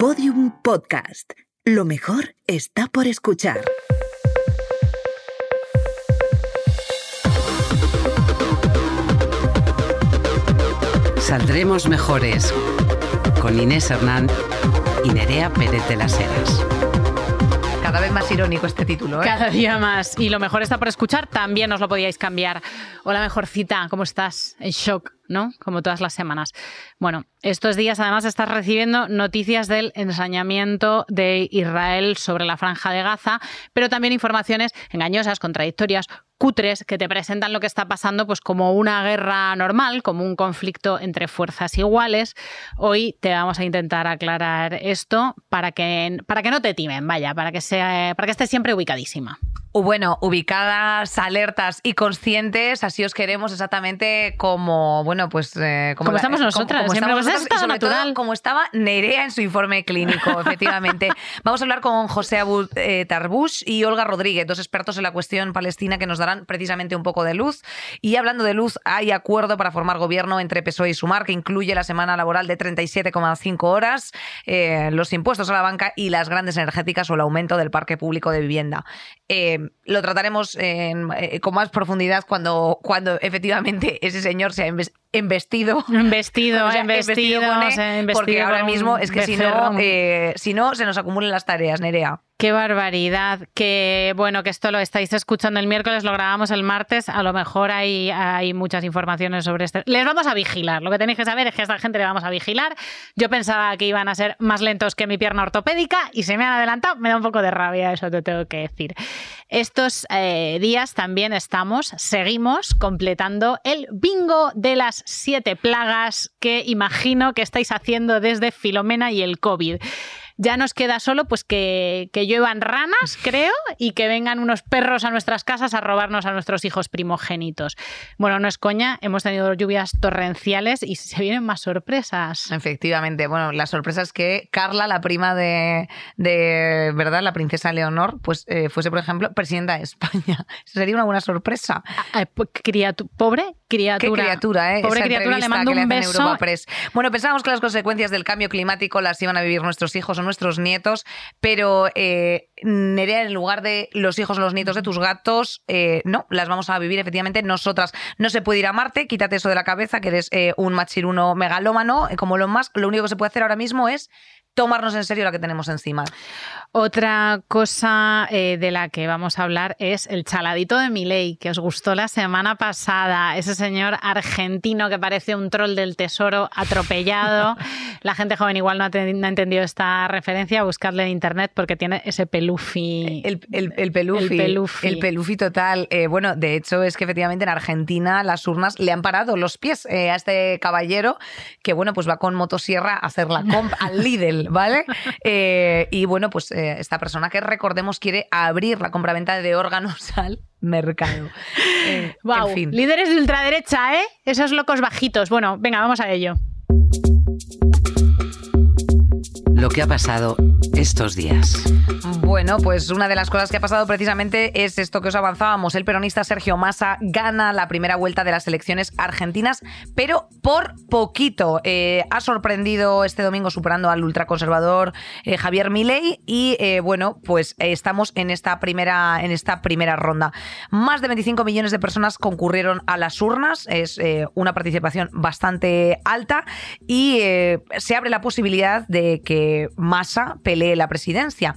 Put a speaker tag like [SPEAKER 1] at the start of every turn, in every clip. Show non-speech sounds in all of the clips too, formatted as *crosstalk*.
[SPEAKER 1] Podium Podcast. Lo mejor está por escuchar.
[SPEAKER 2] Saldremos mejores con Inés Hernán y Nerea Pérez de las Heras.
[SPEAKER 3] Cada vez más irónico este título, ¿eh?
[SPEAKER 4] Cada día más. Y lo mejor está por escuchar, también os lo podíais cambiar. Hola, mejorcita, ¿cómo estás? En shock, ¿no? Como todas las semanas. Bueno, estos días además estás recibiendo noticias del ensañamiento de Israel sobre la franja de Gaza, pero también informaciones engañosas, contradictorias, cutres que te presentan lo que está pasando pues como una guerra normal, como un conflicto entre fuerzas iguales. Hoy te vamos a intentar aclarar esto para que, para que no te timen, vaya, para que, sea, para que estés siempre ubicadísima.
[SPEAKER 3] Bueno, ubicadas, alertas y conscientes, así os queremos exactamente como, bueno, pues...
[SPEAKER 4] Eh, como, estamos nosotras, como, estamos nosotras,
[SPEAKER 3] natural. como estaba Nerea en su informe clínico, *laughs* efectivamente. Vamos a hablar con José Abud eh, Tarbush y Olga Rodríguez, dos expertos en la cuestión palestina que nos darán precisamente un poco de luz. Y hablando de luz, hay acuerdo para formar gobierno entre PSOE y Sumar, que incluye la semana laboral de 37,5 horas, eh, los impuestos a la banca y las grandes energéticas o el aumento del parque público de vivienda. Eh, lo trataremos eh, con más profundidad cuando, cuando efectivamente ese señor *laughs* sea embestido.
[SPEAKER 4] Embestido, embestido,
[SPEAKER 3] porque ahora mismo es que si no, eh, si no, se nos acumulan las tareas, Nerea.
[SPEAKER 4] Qué barbaridad. Que bueno, que esto lo estáis escuchando el miércoles, lo grabamos el martes. A lo mejor hay, hay muchas informaciones sobre esto. Les vamos a vigilar. Lo que tenéis que saber es que a esta gente le vamos a vigilar. Yo pensaba que iban a ser más lentos que mi pierna ortopédica y se me han adelantado. Me da un poco de rabia, eso te tengo que decir. Estos eh, días también estamos, seguimos completando el bingo de las siete plagas que imagino que estáis haciendo desde Filomena y el COVID. Ya nos queda solo pues que, que lluevan ranas, creo, y que vengan unos perros a nuestras casas a robarnos a nuestros hijos primogénitos. Bueno, no es coña, hemos tenido lluvias torrenciales y se vienen más sorpresas.
[SPEAKER 3] Efectivamente, bueno, la sorpresa es que Carla, la prima de, de ¿verdad? La princesa Leonor, pues eh, fuese, por ejemplo, presidenta de España. *laughs* sería una buena sorpresa.
[SPEAKER 4] Ah, ah, pues, pobre criatura.
[SPEAKER 3] Qué criatura, ¿eh?
[SPEAKER 4] Pobre criatura, le mando un beso.
[SPEAKER 3] Bueno, pensábamos que las consecuencias del cambio climático las iban a vivir nuestros hijos o nuestros nietos, pero eh, Nerea, en lugar de los hijos o los nietos de tus gatos, eh, no, las vamos a vivir efectivamente nosotras. No se puede ir a Marte, quítate eso de la cabeza, que eres eh, un machiruno megalómano, como lo más. Lo único que se puede hacer ahora mismo es tomarnos en serio la que tenemos encima.
[SPEAKER 4] Otra cosa eh, de la que vamos a hablar es el chaladito de Milei, que os gustó la semana pasada. Ese señor argentino que parece un troll del tesoro atropellado. *laughs* la gente joven igual no ha, entendido esta referencia. Buscarle en internet porque tiene ese pelufi.
[SPEAKER 3] El, el, pelufi. El pelufi. total. Eh, bueno, de hecho es que efectivamente en Argentina las urnas le han parado los pies eh, a este caballero que, bueno, pues va con motosierra a hacer la comp *laughs* al líder *laughs* ¿vale? Eh, y bueno, pues eh, esta persona que recordemos quiere abrir la compraventa de órganos *laughs* al mercado.
[SPEAKER 4] wow, eh, líderes de ultraderecha, ¿eh? Esos locos bajitos. Bueno, venga, vamos a ello.
[SPEAKER 2] Lo que ha pasado estos días.
[SPEAKER 3] Bueno, pues una de las cosas que ha pasado precisamente es esto que os avanzábamos. El peronista Sergio Massa gana la primera vuelta de las elecciones argentinas, pero por poquito. Eh, ha sorprendido este domingo superando al ultraconservador eh, Javier Milei y eh, bueno, pues estamos en esta primera en esta primera ronda. Más de 25 millones de personas concurrieron a las urnas, es una participación bastante alta y se abre la posibilidad de que Massa pelee la presidencia.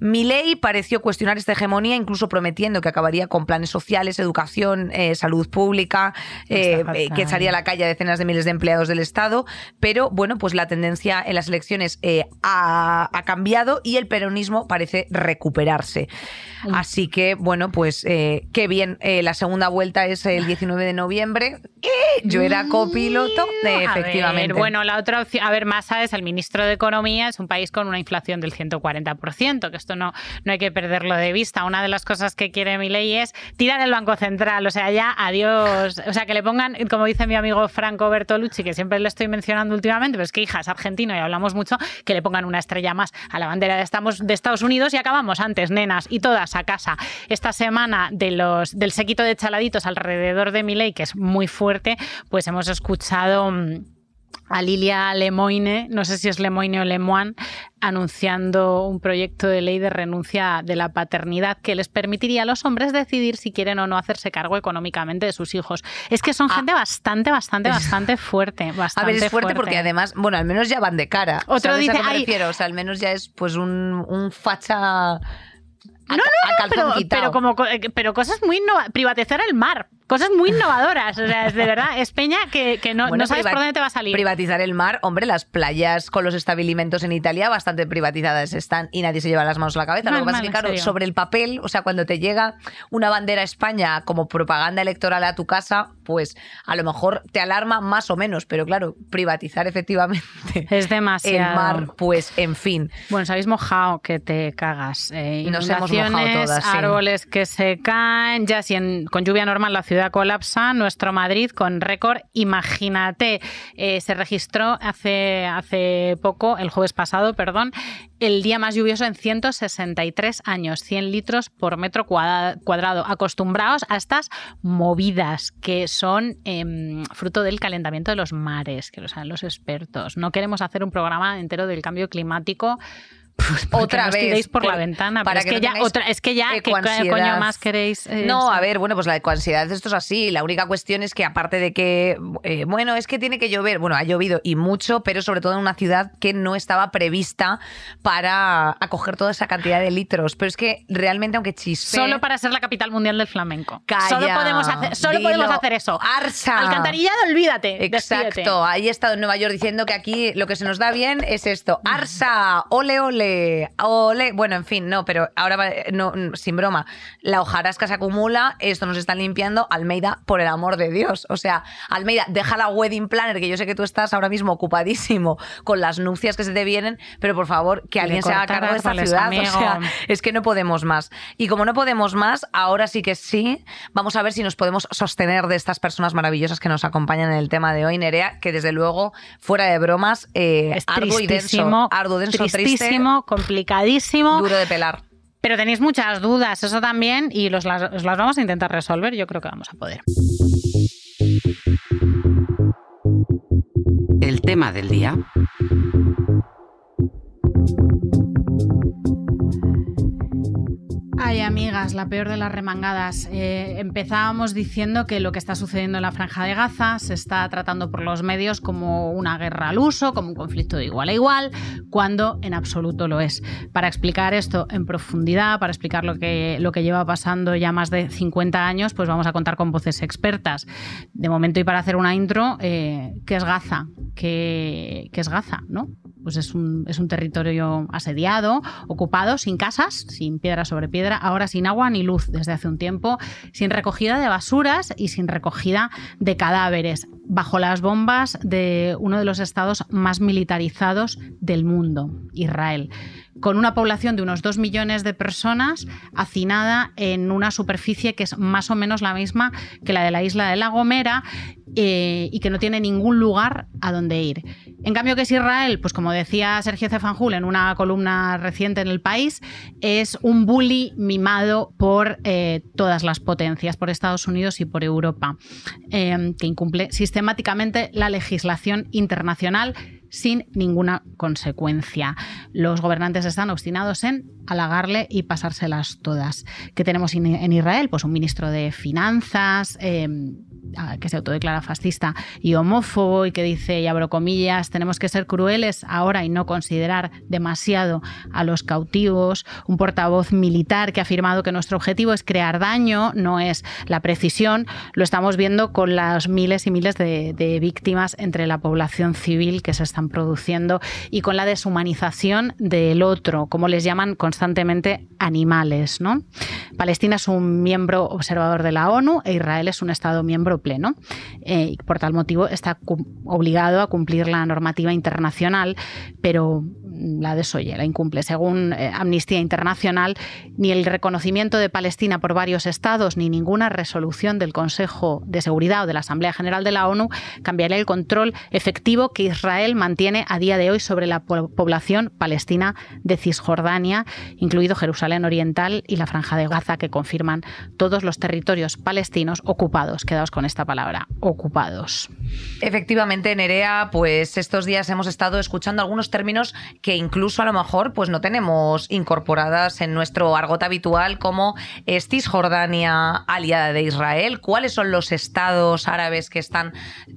[SPEAKER 3] Milei pareció cuestionar esta hegemonía, incluso prometiendo que acabaría con planes sociales, educación, eh, salud pública, eh, eh, que echaría a la calle a decenas de miles de empleados del Estado. Pero bueno, pues la tendencia en las elecciones ha, cambiado y el peronismo parece recuperarse. Mm. Así que, bueno, pues qué bien. la segunda vuelta es el 19 de noviembre. Yo era copiloto, efectivamente.
[SPEAKER 4] bueno, la otra opción, a ver, Massa es el ministro de Economía, es un país con una inflación del 140%, que esto no, no hay que perderlo de vista. Una de las cosas que quiere mi ley es tirar el Banco Central, o sea, ya adiós, o sea, que le pongan, como dice mi amigo Franco Bertolucci, que siempre le estoy mencionando últimamente, pero es que hija es argentino y hablamos mucho, que le pongan una estrella más a la bandera de, estamos, de Estados Unidos y acabamos antes, nenas, y todas a casa. Esta semana de los, del sequito de chaladitos alrededor de mi ley, que es muy fuerte, pues hemos escuchado mm, a Lilia Lemoine, no sé si es Lemoine o Lemoine, anunciando un proyecto de ley de renuncia de la paternidad que les permitiría a los hombres decidir si quieren o no hacerse cargo económicamente de sus hijos. Es que son ah. gente bastante, bastante, bastante *laughs* fuerte. Bastante
[SPEAKER 3] a ver, es fuerte, porque además, bueno, al menos ya van de cara.
[SPEAKER 4] Otro dice,
[SPEAKER 3] a O sea, al menos ya es pues un, un facha
[SPEAKER 4] no, no, no, pero, como, eh, pero cosas muy privatizar el mar, cosas muy innovadoras. O sea, es de verdad, es peña que, no, no, sabes por dónde te va a salir.
[SPEAKER 3] Privatizar el mar, hombre, las playas con los estabilimentos en Italia bastante privatizadas están y nadie se lleva las manos a la cabeza. Lo que pasa es que, claro, sobre el papel, o sea, cuando te llega una bandera España como propaganda electoral a tu casa, pues a lo mejor te alarma más o menos, pero claro, privatizar efectivamente *laughs*
[SPEAKER 4] es demasiado.
[SPEAKER 3] el mar, pues en fin.
[SPEAKER 4] Bueno, se habéis mojado que te cagas. Eh, Nos hemos mojado todas. Árboles que se caen, ya si con lluvia normal la ciudad colapsa, nuestro Madrid con récord, imagínate, eh, se registró hace, hace poco, el jueves pasado, perdón, el día más lluvioso en 163 años, 100 litros por metro cuadrado. Acostumbrados a estas movidas que son em, fruto del calentamiento de los mares, que lo saben los expertos. No queremos hacer un programa entero del cambio climático pues
[SPEAKER 3] otra vez
[SPEAKER 4] por la ventana para es que, ya otra es que ya qué coño más queréis
[SPEAKER 3] eh, no a ver bueno pues la ecoansiedad esto es así. La única cuestión es que aparte de que eh, bueno es que tiene que llover. Bueno ha llovido y mucho pero sobre todo en una ciudad que no estaba prevista para acoger toda esa cantidad de litros. Pero es que realmente aunque chispe
[SPEAKER 4] solo para ser la capital mundial del flamenco. Solo podemos hacer solo podemos hacer eso.
[SPEAKER 3] Arsa.
[SPEAKER 4] Alcantarillado olvídate
[SPEAKER 3] exacto. Ahí he estado en Nueva York diciendo que aquí lo que se nos da bien es esto. Arsa ole ole ole, Bueno, en fin, no, pero ahora, no, sin broma, la hojarasca se acumula, esto nos está limpiando. Almeida, por el amor de Dios. O sea, Almeida, deja la wedding planner, que yo sé que tú estás ahora mismo ocupadísimo con las nupcias que se te vienen, pero por favor, que alguien se haga cargo de esta ciudad. O sea, es que no podemos más. Y como no podemos más, ahora sí que sí, vamos a ver si nos podemos sostener de estas personas maravillosas que nos acompañan en el tema de hoy, Nerea, que desde luego, fuera de bromas, eh,
[SPEAKER 4] es arduo y denso,
[SPEAKER 3] arduo, denso,
[SPEAKER 4] triste complicadísimo.
[SPEAKER 3] Duro de pelar.
[SPEAKER 4] Pero tenéis muchas dudas, eso también, y los, las, las vamos a intentar resolver. Yo creo que vamos a poder.
[SPEAKER 2] El tema del día.
[SPEAKER 4] Ay, amigas, la peor de las remangadas. Eh, empezábamos diciendo que lo que está sucediendo en la franja de Gaza se está tratando por los medios como una guerra al uso, como un conflicto de igual a igual, cuando en absoluto lo es. Para explicar esto en profundidad, para explicar lo que, lo que lleva pasando ya más de 50 años, pues vamos a contar con voces expertas. De momento, y para hacer una intro, eh, ¿qué es Gaza? ¿Qué, ¿Qué es Gaza? ¿no? Pues es un, es un territorio asediado, ocupado, sin casas, sin piedra sobre piedra, ahora sin agua ni luz desde hace un tiempo, sin recogida de basuras y sin recogida de cadáveres, bajo las bombas de uno de los estados más militarizados del mundo, Israel con una población de unos 2 millones de personas hacinada en una superficie que es más o menos la misma que la de la isla de La Gomera eh, y que no tiene ningún lugar a donde ir. En cambio, que es Israel, pues como decía Sergio Cefanjul en una columna reciente en El País, es un bully mimado por eh, todas las potencias, por Estados Unidos y por Europa, eh, que incumple sistemáticamente la legislación internacional sin ninguna consecuencia. Los gobernantes están obstinados en halagarle y pasárselas todas. ¿Qué tenemos en Israel? Pues un ministro de Finanzas, em, que se autodeclara fascista y homófobo y que dice, y abro comillas, tenemos que ser crueles ahora y no considerar demasiado a los cautivos, un portavoz militar que ha afirmado que nuestro objetivo es crear daño, no es la precisión, lo estamos viendo con las miles y miles de, de víctimas entre la población civil que se están produciendo y con la deshumanización del otro, como les llaman constantemente animales. ¿no? Palestina es un miembro observador de la ONU e Israel es un Estado miembro pleno. Eh, por tal motivo está obligado a cumplir la normativa internacional, pero la desoye, la incumple. Según eh, Amnistía Internacional, ni el reconocimiento de Palestina por varios estados ni ninguna resolución del Consejo de Seguridad o de la Asamblea General de la ONU cambiaría el control efectivo que Israel mantiene a día de hoy sobre la población palestina de Cisjordania, incluido Jerusalén Oriental y la Franja de Gaza, que confirman todos los territorios palestinos ocupados. Quedaos con esta palabra, ocupados.
[SPEAKER 3] Efectivamente, Nerea, pues estos días hemos estado escuchando algunos términos que incluso a lo mejor pues no tenemos incorporadas en nuestro argot habitual como Cisjordania aliada de Israel, cuáles son los estados árabes que están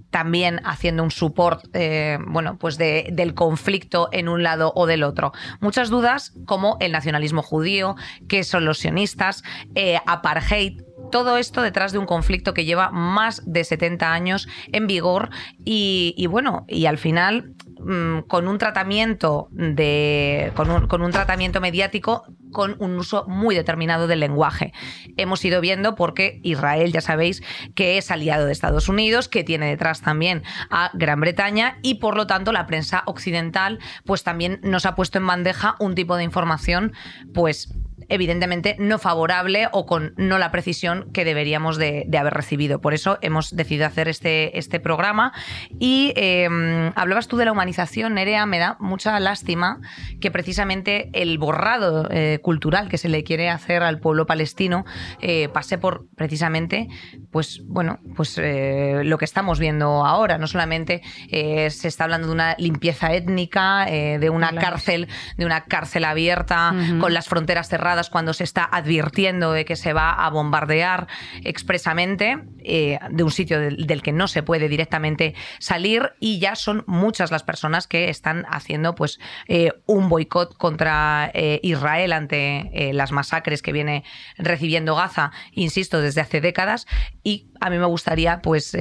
[SPEAKER 3] también haciendo un support eh, bueno, pues del conflicto en un lado o del otro. Muchas dudas como el nacionalismo judío, qué son los sionistas, eh, apartheid, todo esto detrás de un conflicto que lleva más de 70 años en vigor y, bueno, y al final mm, con un tratamiento de con un, con un, tratamiento mediático con un uso muy determinado del lenguaje. Hemos ido viendo porque Israel, ya sabéis, que es aliado de Estados Unidos, que tiene detrás también a Gran Bretaña y por lo tanto la prensa occidental pues también nos ha puesto en bandeja un tipo de información pues evidentemente no favorable o con no la precisión que deberíamos de, haber recibido. Por eso hemos decidido hacer este, este programa. Y em, hablabas tú de la humanización, Nerea, me da mucha lástima que precisamente el borrado eh, cultural que se le quiere hacer al pueblo palestino eh, pase por precisamente, pues bueno, pues eh, lo que estamos viendo ahora. No solamente se está hablando de una limpieza étnica, de una cárcel, de una cárcel abierta, con las fronteras cerradas cuando se está advirtiendo de que se va a bombardear expresamente eh, de un sitio del, que no se puede directamente salir y ya son muchas las personas que están haciendo pues eh, un boicot contra eh, Israel ante las masacres que viene recibiendo Gaza, insisto, desde hace décadas. Y a mí me gustaría pues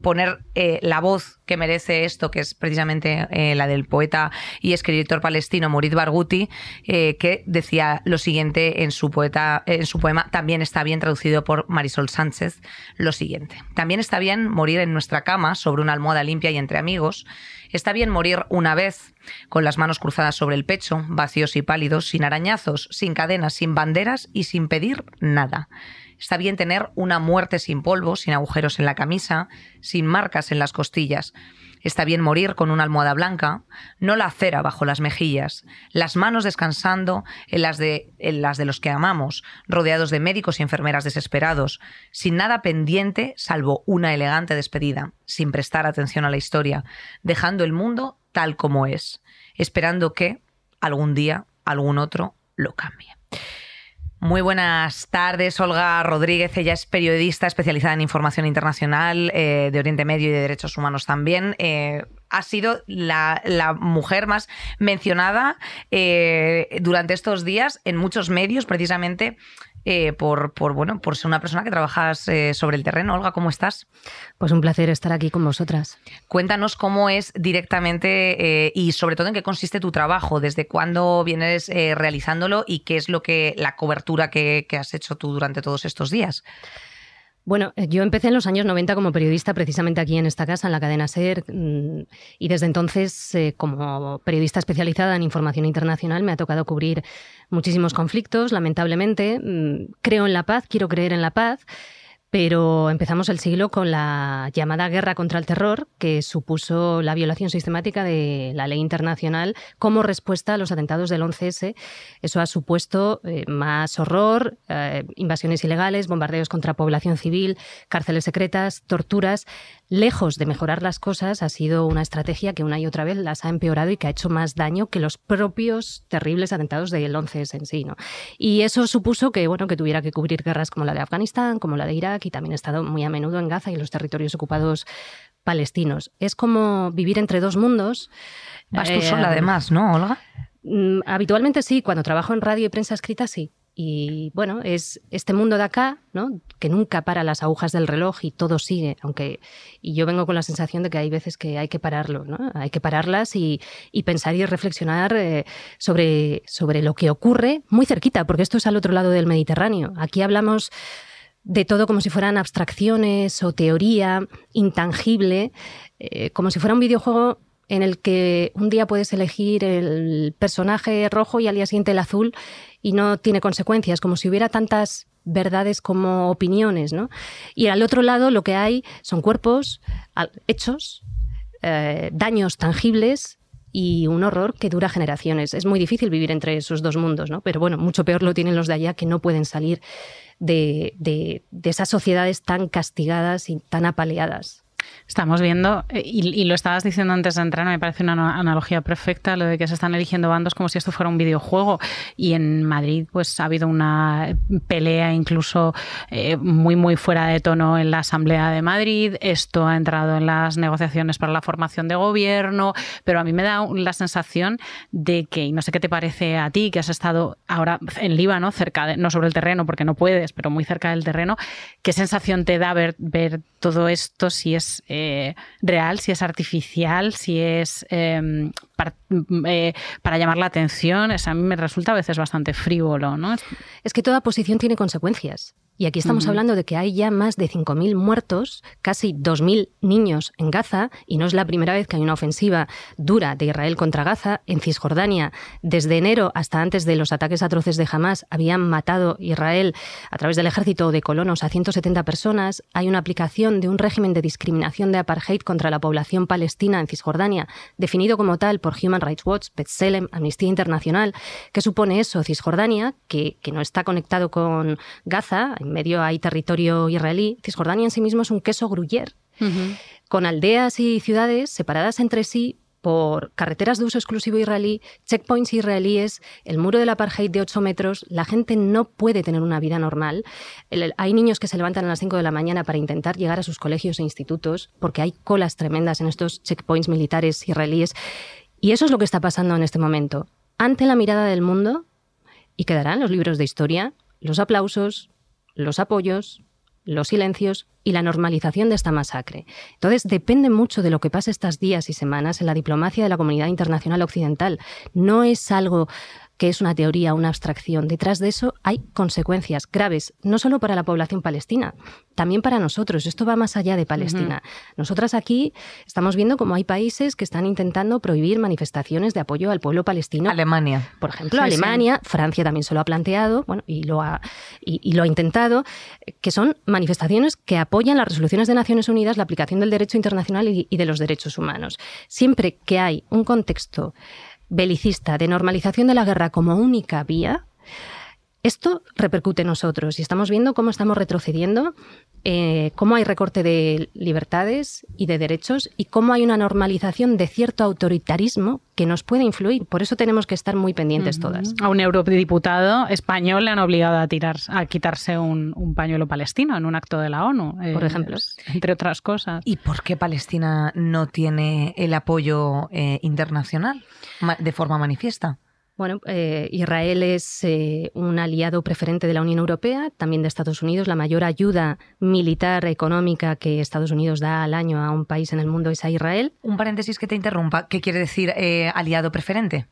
[SPEAKER 3] poner eh, la voz que merece esto, que es precisamente eh, la del poeta y escritor palestino Murid Barghouti, eh, que decía lo siguiente en su, poeta, en su poema, también está bien traducido por Marisol Sánchez, lo siguiente. También está bien morir en nuestra cama, sobre una almohada limpia y entre amigos. Está bien morir una vez, con las manos cruzadas sobre el pecho, vacíos y pálidos, sin arañazos, sin cadenas, sin banderas y sin pedir nada. Está bien tener una muerte sin polvo, sin agujeros en la camisa, sin marcas en las costillas. Está bien morir con una almohada blanca, no la cera bajo las mejillas, las manos descansando en las de, en las de los que amamos, rodeados de médicos y enfermeras desesperados, sin nada pendiente salvo una elegante despedida, sin prestar atención a la historia, dejando el mundo tal como es, esperando que algún día algún otro lo cambie. Muy buenas tardes, Olga Rodríguez. Ella es periodista especializada en información internacional eh, de Oriente Medio y de Derechos Humanos también. Eh, ha sido la, mujer más mencionada eh, durante estos días en muchos medios, precisamente eh, por, bueno, por ser una persona que trabajas eh, sobre el terreno. Olga, ¿cómo estás?
[SPEAKER 5] Pues un placer estar aquí con vosotras.
[SPEAKER 3] Cuéntanos cómo es directamente eh, y sobre todo en qué consiste tu trabajo, desde cuándo vienes realizándolo y qué es lo que la cobertura que has hecho tú durante todos estos días.
[SPEAKER 5] Bueno, eh, yo empecé en los años 90 como periodista precisamente aquí en esta casa, en la cadena SER, mm, y desde entonces, eh, como periodista especializada en información internacional, me ha tocado cubrir muchísimos conflictos, lamentablemente. Mm, creo en la paz, quiero creer en la paz. Pero empezamos el siglo con la llamada guerra contra el terror, que supuso la violación sistemática de la ley internacional como respuesta a los atentados del 11S. Eso ha supuesto eh, más horror, eh, invasiones ilegales, bombardeos contra población civil, cárceles secretas, torturas. Lejos de mejorar las cosas, ha sido una estrategia que una y otra vez las ha empeorado y que ha hecho más daño que los propios terribles atentados del 11S en sí. ¿no? Y eso supuso que, bueno, que tuviera que cubrir guerras como la de Afganistán, como la de Irak y también he estado muy a menudo en Gaza y en los territorios ocupados palestinos. Es como vivir entre dos mundos.
[SPEAKER 3] Vas tú sola eh, además, ¿no, Olga?
[SPEAKER 5] Mm, habitualmente sí, cuando trabajo en radio y prensa escrita sí. Y bueno, es este mundo de acá, ¿no? que nunca para las agujas del reloj y todo sigue, aunque y yo vengo con la sensación de que hay veces que hay que pararlo, ¿no? hay que pararlas y, pensar y reflexionar eh, sobre, sobre lo que ocurre muy cerquita, porque esto es al otro lado del Mediterráneo. Aquí hablamos de todo como si fueran abstracciones o teoría intangible, eh, como si fuera un videojuego en el que un día puedes elegir el personaje rojo y al día siguiente el azul y no tiene consecuencias, como si hubiera tantas verdades como opiniones. ¿no? Y al otro lado lo que hay son cuerpos, hechos, eh, daños tangibles y un horror que dura generaciones. Es muy difícil vivir entre esos dos mundos, ¿no? Pero bueno, mucho peor lo tienen los de allá que no pueden salir de, de esas sociedades tan castigadas y tan apaleadas.
[SPEAKER 4] Estamos viendo, eh, y, lo estabas diciendo antes de entrar, me parece una analogía perfecta, lo de que se están eligiendo bandos como si esto fuera un videojuego. Y en Madrid, pues ha habido una pelea incluso eh, muy, muy fuera de tono en la Asamblea de Madrid. Esto ha entrado en las negociaciones para la formación de gobierno, pero a mí me da la sensación de que, y no sé qué te parece a ti, que has estado ahora en Líbano, cerca de, no sobre el terreno, porque no puedes, pero muy cerca del terreno, ¿qué sensación te da ver, ver todo esto si es eh, real, si es artificial, si es em, eh, para, llamar la atención. Es, a mí me resulta a veces bastante frívolo. ¿no?
[SPEAKER 5] Es que toda posición tiene consecuencias. Y aquí estamos hablando de que hay ya más de 5.000 muertos, casi 2.000 niños en Gaza, y no es la primera vez que hay una ofensiva dura de Israel contra Gaza. En Cisjordania, desde enero hasta antes de los ataques atroces de Hamas, habían matado Israel a través del ejército de colonos a 170 personas. Hay una aplicación de un régimen de discriminación de apartheid contra la población palestina en Cisjordania, definido como tal por Human Rights Watch, B'Tselem, Amnistía Internacional. ¿Qué supone eso? Cisjordania, que, que no está conectado con Gaza, en medio hay territorio israelí. Cisjordania en sí mismo es un queso gruyer, con aldeas y ciudades separadas entre sí por carreteras de uso exclusivo israelí, checkpoints israelíes, el muro del apartheid de 8 metros, la gente no puede tener una vida normal. hay niños que se levantan a las 5 de la mañana para intentar llegar a sus colegios e institutos porque hay colas tremendas en estos checkpoints militares israelíes. Y eso es lo que está pasando en este momento. Ante la mirada del mundo, y quedarán los libros de historia, los aplausos, los apoyos, los silencios y la normalización de esta masacre. Entonces, depende mucho de lo que pase estos días y semanas en la diplomacia de la comunidad internacional occidental. No es algo que es una teoría, una abstracción. Detrás de eso hay consecuencias graves, no solo para la población palestina, también para nosotros. Esto va más allá de Palestina. Nosotras aquí estamos viendo cómo hay países que están intentando prohibir manifestaciones de apoyo al pueblo palestino.
[SPEAKER 3] Alemania.
[SPEAKER 5] Por ejemplo, Alemania, Francia también se lo ha planteado, bueno, y lo ha, y, lo ha intentado, que son manifestaciones que apoyan las resoluciones de Naciones Unidas, la aplicación del derecho internacional y de los derechos humanos. Siempre que hay un contexto belicista de normalización de la guerra como única vía, esto repercute en nosotros y estamos viendo cómo estamos retrocediendo, eh, cómo hay recorte de libertades y de derechos y cómo hay una normalización de cierto autoritarismo que nos puede influir. Por eso tenemos que estar muy pendientes todas.
[SPEAKER 4] A un eurodiputado español le han obligado a, tirar, a quitarse un, pañuelo palestino en un acto de la ONU,
[SPEAKER 5] por ejemplo.
[SPEAKER 4] Entre otras cosas.
[SPEAKER 3] ¿Y por qué Palestina no tiene el apoyo eh, internacional de forma manifiesta?
[SPEAKER 5] Bueno, eh, Israel es eh, un aliado preferente de la Unión Europea, también de Estados Unidos. La mayor ayuda militar económica que Estados Unidos da al año a un país en el mundo es a Israel.
[SPEAKER 3] Un paréntesis que te interrumpa. ¿Qué quiere decir eh, aliado preferente?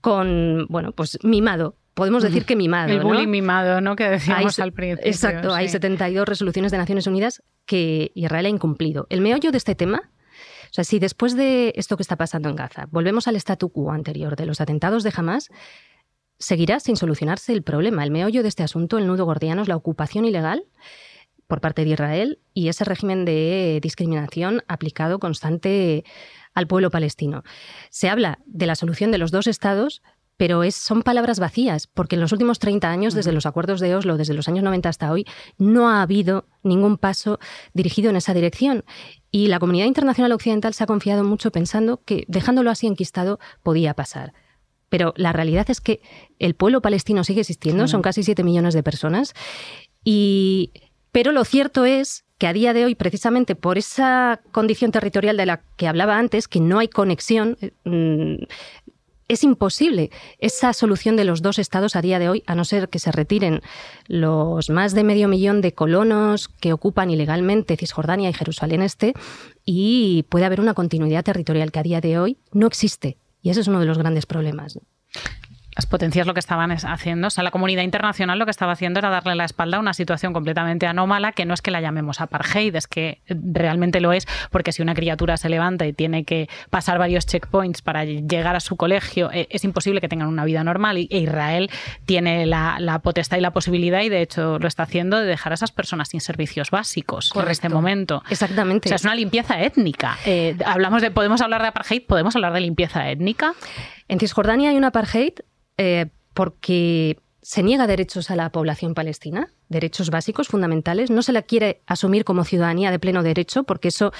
[SPEAKER 5] Con, bueno, pues mimado, podemos decir que mimado.
[SPEAKER 4] El bullying mimado, ¿no? Que decíamos al principio.
[SPEAKER 5] Exacto, hay 72 resoluciones de Naciones Unidas que Israel ha incumplido. El meollo de este tema o sea, si después de esto que está pasando en Gaza volvemos al statu quo anterior de los atentados de Hamas, seguirá sin solucionarse el problema. El meollo de este asunto, el nudo gordiano, es la ocupación ilegal por parte de Israel y ese régimen de discriminación aplicado constante al pueblo palestino. Se habla de la solución de los dos estados, pero es, son palabras vacías, porque en los últimos 30 años, desde los acuerdos de Oslo, desde los años 90 hasta hoy, no ha habido ningún paso dirigido en esa dirección. Y la comunidad internacional occidental se ha confiado mucho pensando que dejándolo así enquistado podía pasar. Pero la realidad es que el pueblo palestino sigue existiendo, son casi 7 millones de personas. Y, pero lo cierto es que a día de hoy, precisamente por esa condición territorial de la que hablaba antes, que no hay conexión, mm, es imposible esa solución de los dos estados a día de hoy, a no ser que se retiren los más de medio millón de colonos que ocupan ilegalmente Cisjordania y Jerusalén Este, y puede haber una continuidad territorial que a día de hoy no existe. Y ese es uno de los grandes problemas.
[SPEAKER 4] Las potencias lo que estaban haciendo, o sea, la comunidad internacional lo que estaba haciendo era darle la espalda a una situación completamente anómala, que no es que la llamemos apartheid, es que realmente lo es, porque si una criatura se levanta y tiene que pasar varios checkpoints para llegar a su colegio, eh, es imposible que tengan una vida normal y e Israel tiene la, potestad y la posibilidad, y de hecho lo está haciendo, de dejar a esas personas sin servicios básicos en este momento.
[SPEAKER 5] Exactamente.
[SPEAKER 4] O sea, es una limpieza étnica. Eh, hablamos de, podemos hablar de apartheid, podemos hablar de limpieza étnica.
[SPEAKER 5] En Cisjordania hay un apartheid eh, porque se niega derechos a la población palestina, derechos básicos, fundamentales. No se la quiere asumir como ciudadanía de pleno derecho porque eso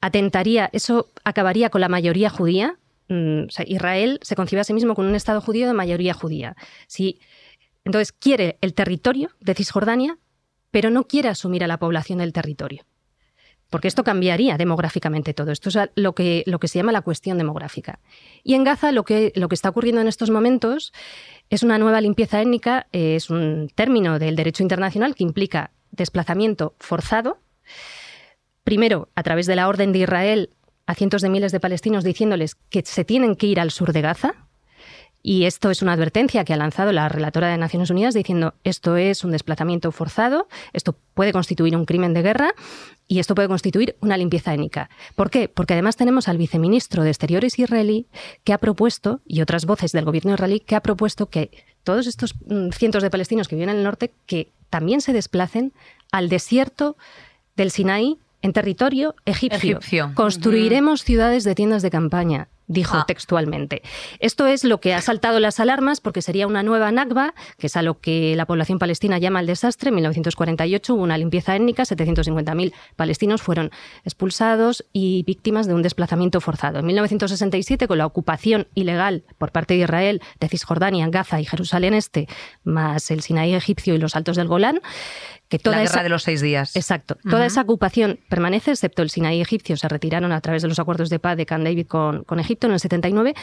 [SPEAKER 5] atentaría, eso acabaría con la mayoría judía. Mm, Israel se concibe a sí mismo con un Estado judío de mayoría judía. Si, entonces quiere el territorio de Cisjordania, pero no quiere asumir a la población del territorio porque esto cambiaría demográficamente todo. Esto es lo que, lo que se llama la cuestión demográfica. Y en Gaza lo que, lo que está ocurriendo en estos momentos es una nueva limpieza étnica, es un término del derecho internacional que implica desplazamiento forzado, primero a través de la orden de Israel a cientos de miles de palestinos diciéndoles que se tienen que ir al sur de Gaza, y esto es una advertencia que ha lanzado la relatora de Naciones Unidas diciendo esto es un desplazamiento forzado, esto puede constituir un crimen de guerra y esto puede constituir una limpieza étnica. ¿Por qué? Porque además tenemos al viceministro de Exteriores israelí que ha propuesto, y otras voces del gobierno israelí, que ha propuesto que todos estos mm, cientos de palestinos que viven en el norte, que también se desplacen al desierto del Sinaí en territorio egipcio. Construiremos ciudades de tiendas de campaña dijo ah. textualmente. Esto es lo que ha saltado las alarmas porque sería una nueva Nakba, que es a lo que la población palestina llama el desastre. En 1948 hubo una limpieza étnica, 750.000 palestinos fueron expulsados y víctimas de un desplazamiento forzado. En 1967, con la ocupación ilegal por parte de Israel de Cisjordania, Gaza y Jerusalén Este, más el Sinaí egipcio y los altos del Golán,
[SPEAKER 3] que toda la guerra de los seis días.
[SPEAKER 5] Exacto. Toda esa ocupación permanece, excepto el Sinaí egipcio, se retiraron a través de los acuerdos de paz de Camp David con, con Egipto en el 79.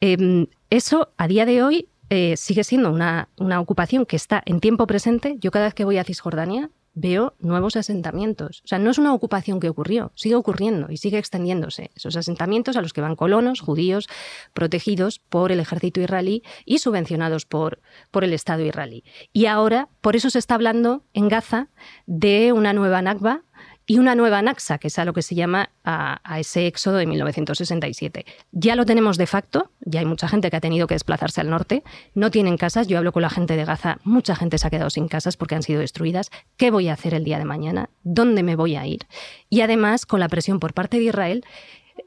[SPEAKER 5] Em, eso, a día de hoy, eh, sigue siendo una, una ocupación que está en tiempo presente. Yo cada vez que voy a Cisjordania veo nuevos asentamientos. O sea, no es una ocupación que ocurrió, sigue ocurriendo y sigue extendiéndose. Esos asentamientos a los que van colonos, judíos, protegidos por el ejército israelí y subvencionados por, por el Estado israelí. Y ahora, por eso se está hablando en Gaza de una nueva Nakba, y una nueva Naxa, que es a lo que se llama a, ese éxodo de 1967. Ya lo tenemos de facto, ya hay mucha gente que ha tenido que desplazarse al norte, no tienen casas, yo hablo con la gente de Gaza, mucha gente se ha quedado sin casas porque han sido destruidas, ¿qué voy a hacer el día de mañana? ¿Dónde me voy a ir? Y además, con la presión por parte de Israel,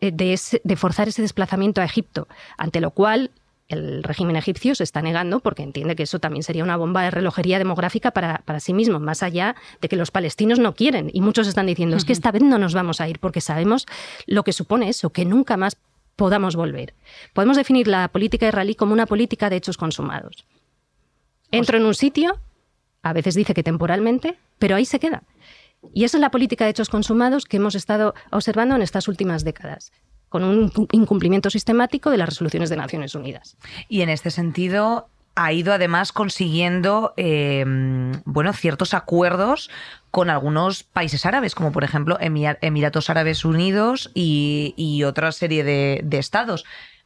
[SPEAKER 5] eh, de, forzar ese desplazamiento a Egipto, ante lo cual el régimen egipcio se está negando porque entiende que eso también sería una bomba de relojería demográfica para, sí mismo, más allá de que los palestinos no quieren. Y muchos están diciendo, es que esta vez no nos vamos a ir porque sabemos lo que supone eso, que nunca más podamos volver. Podemos definir la política israelí como una política de hechos consumados. Entro en un sitio, a veces dice que temporalmente, pero ahí se queda. Y esa es la política de hechos consumados que hemos estado observando en estas últimas décadas con un incumplimiento sistemático de las resoluciones de Naciones Unidas.
[SPEAKER 3] Y en este sentido, ha ido además consiguiendo em, bueno, ciertos acuerdos con algunos países árabes, como por ejemplo Emiratos Árabes Unidos y, otra serie de, de, estados.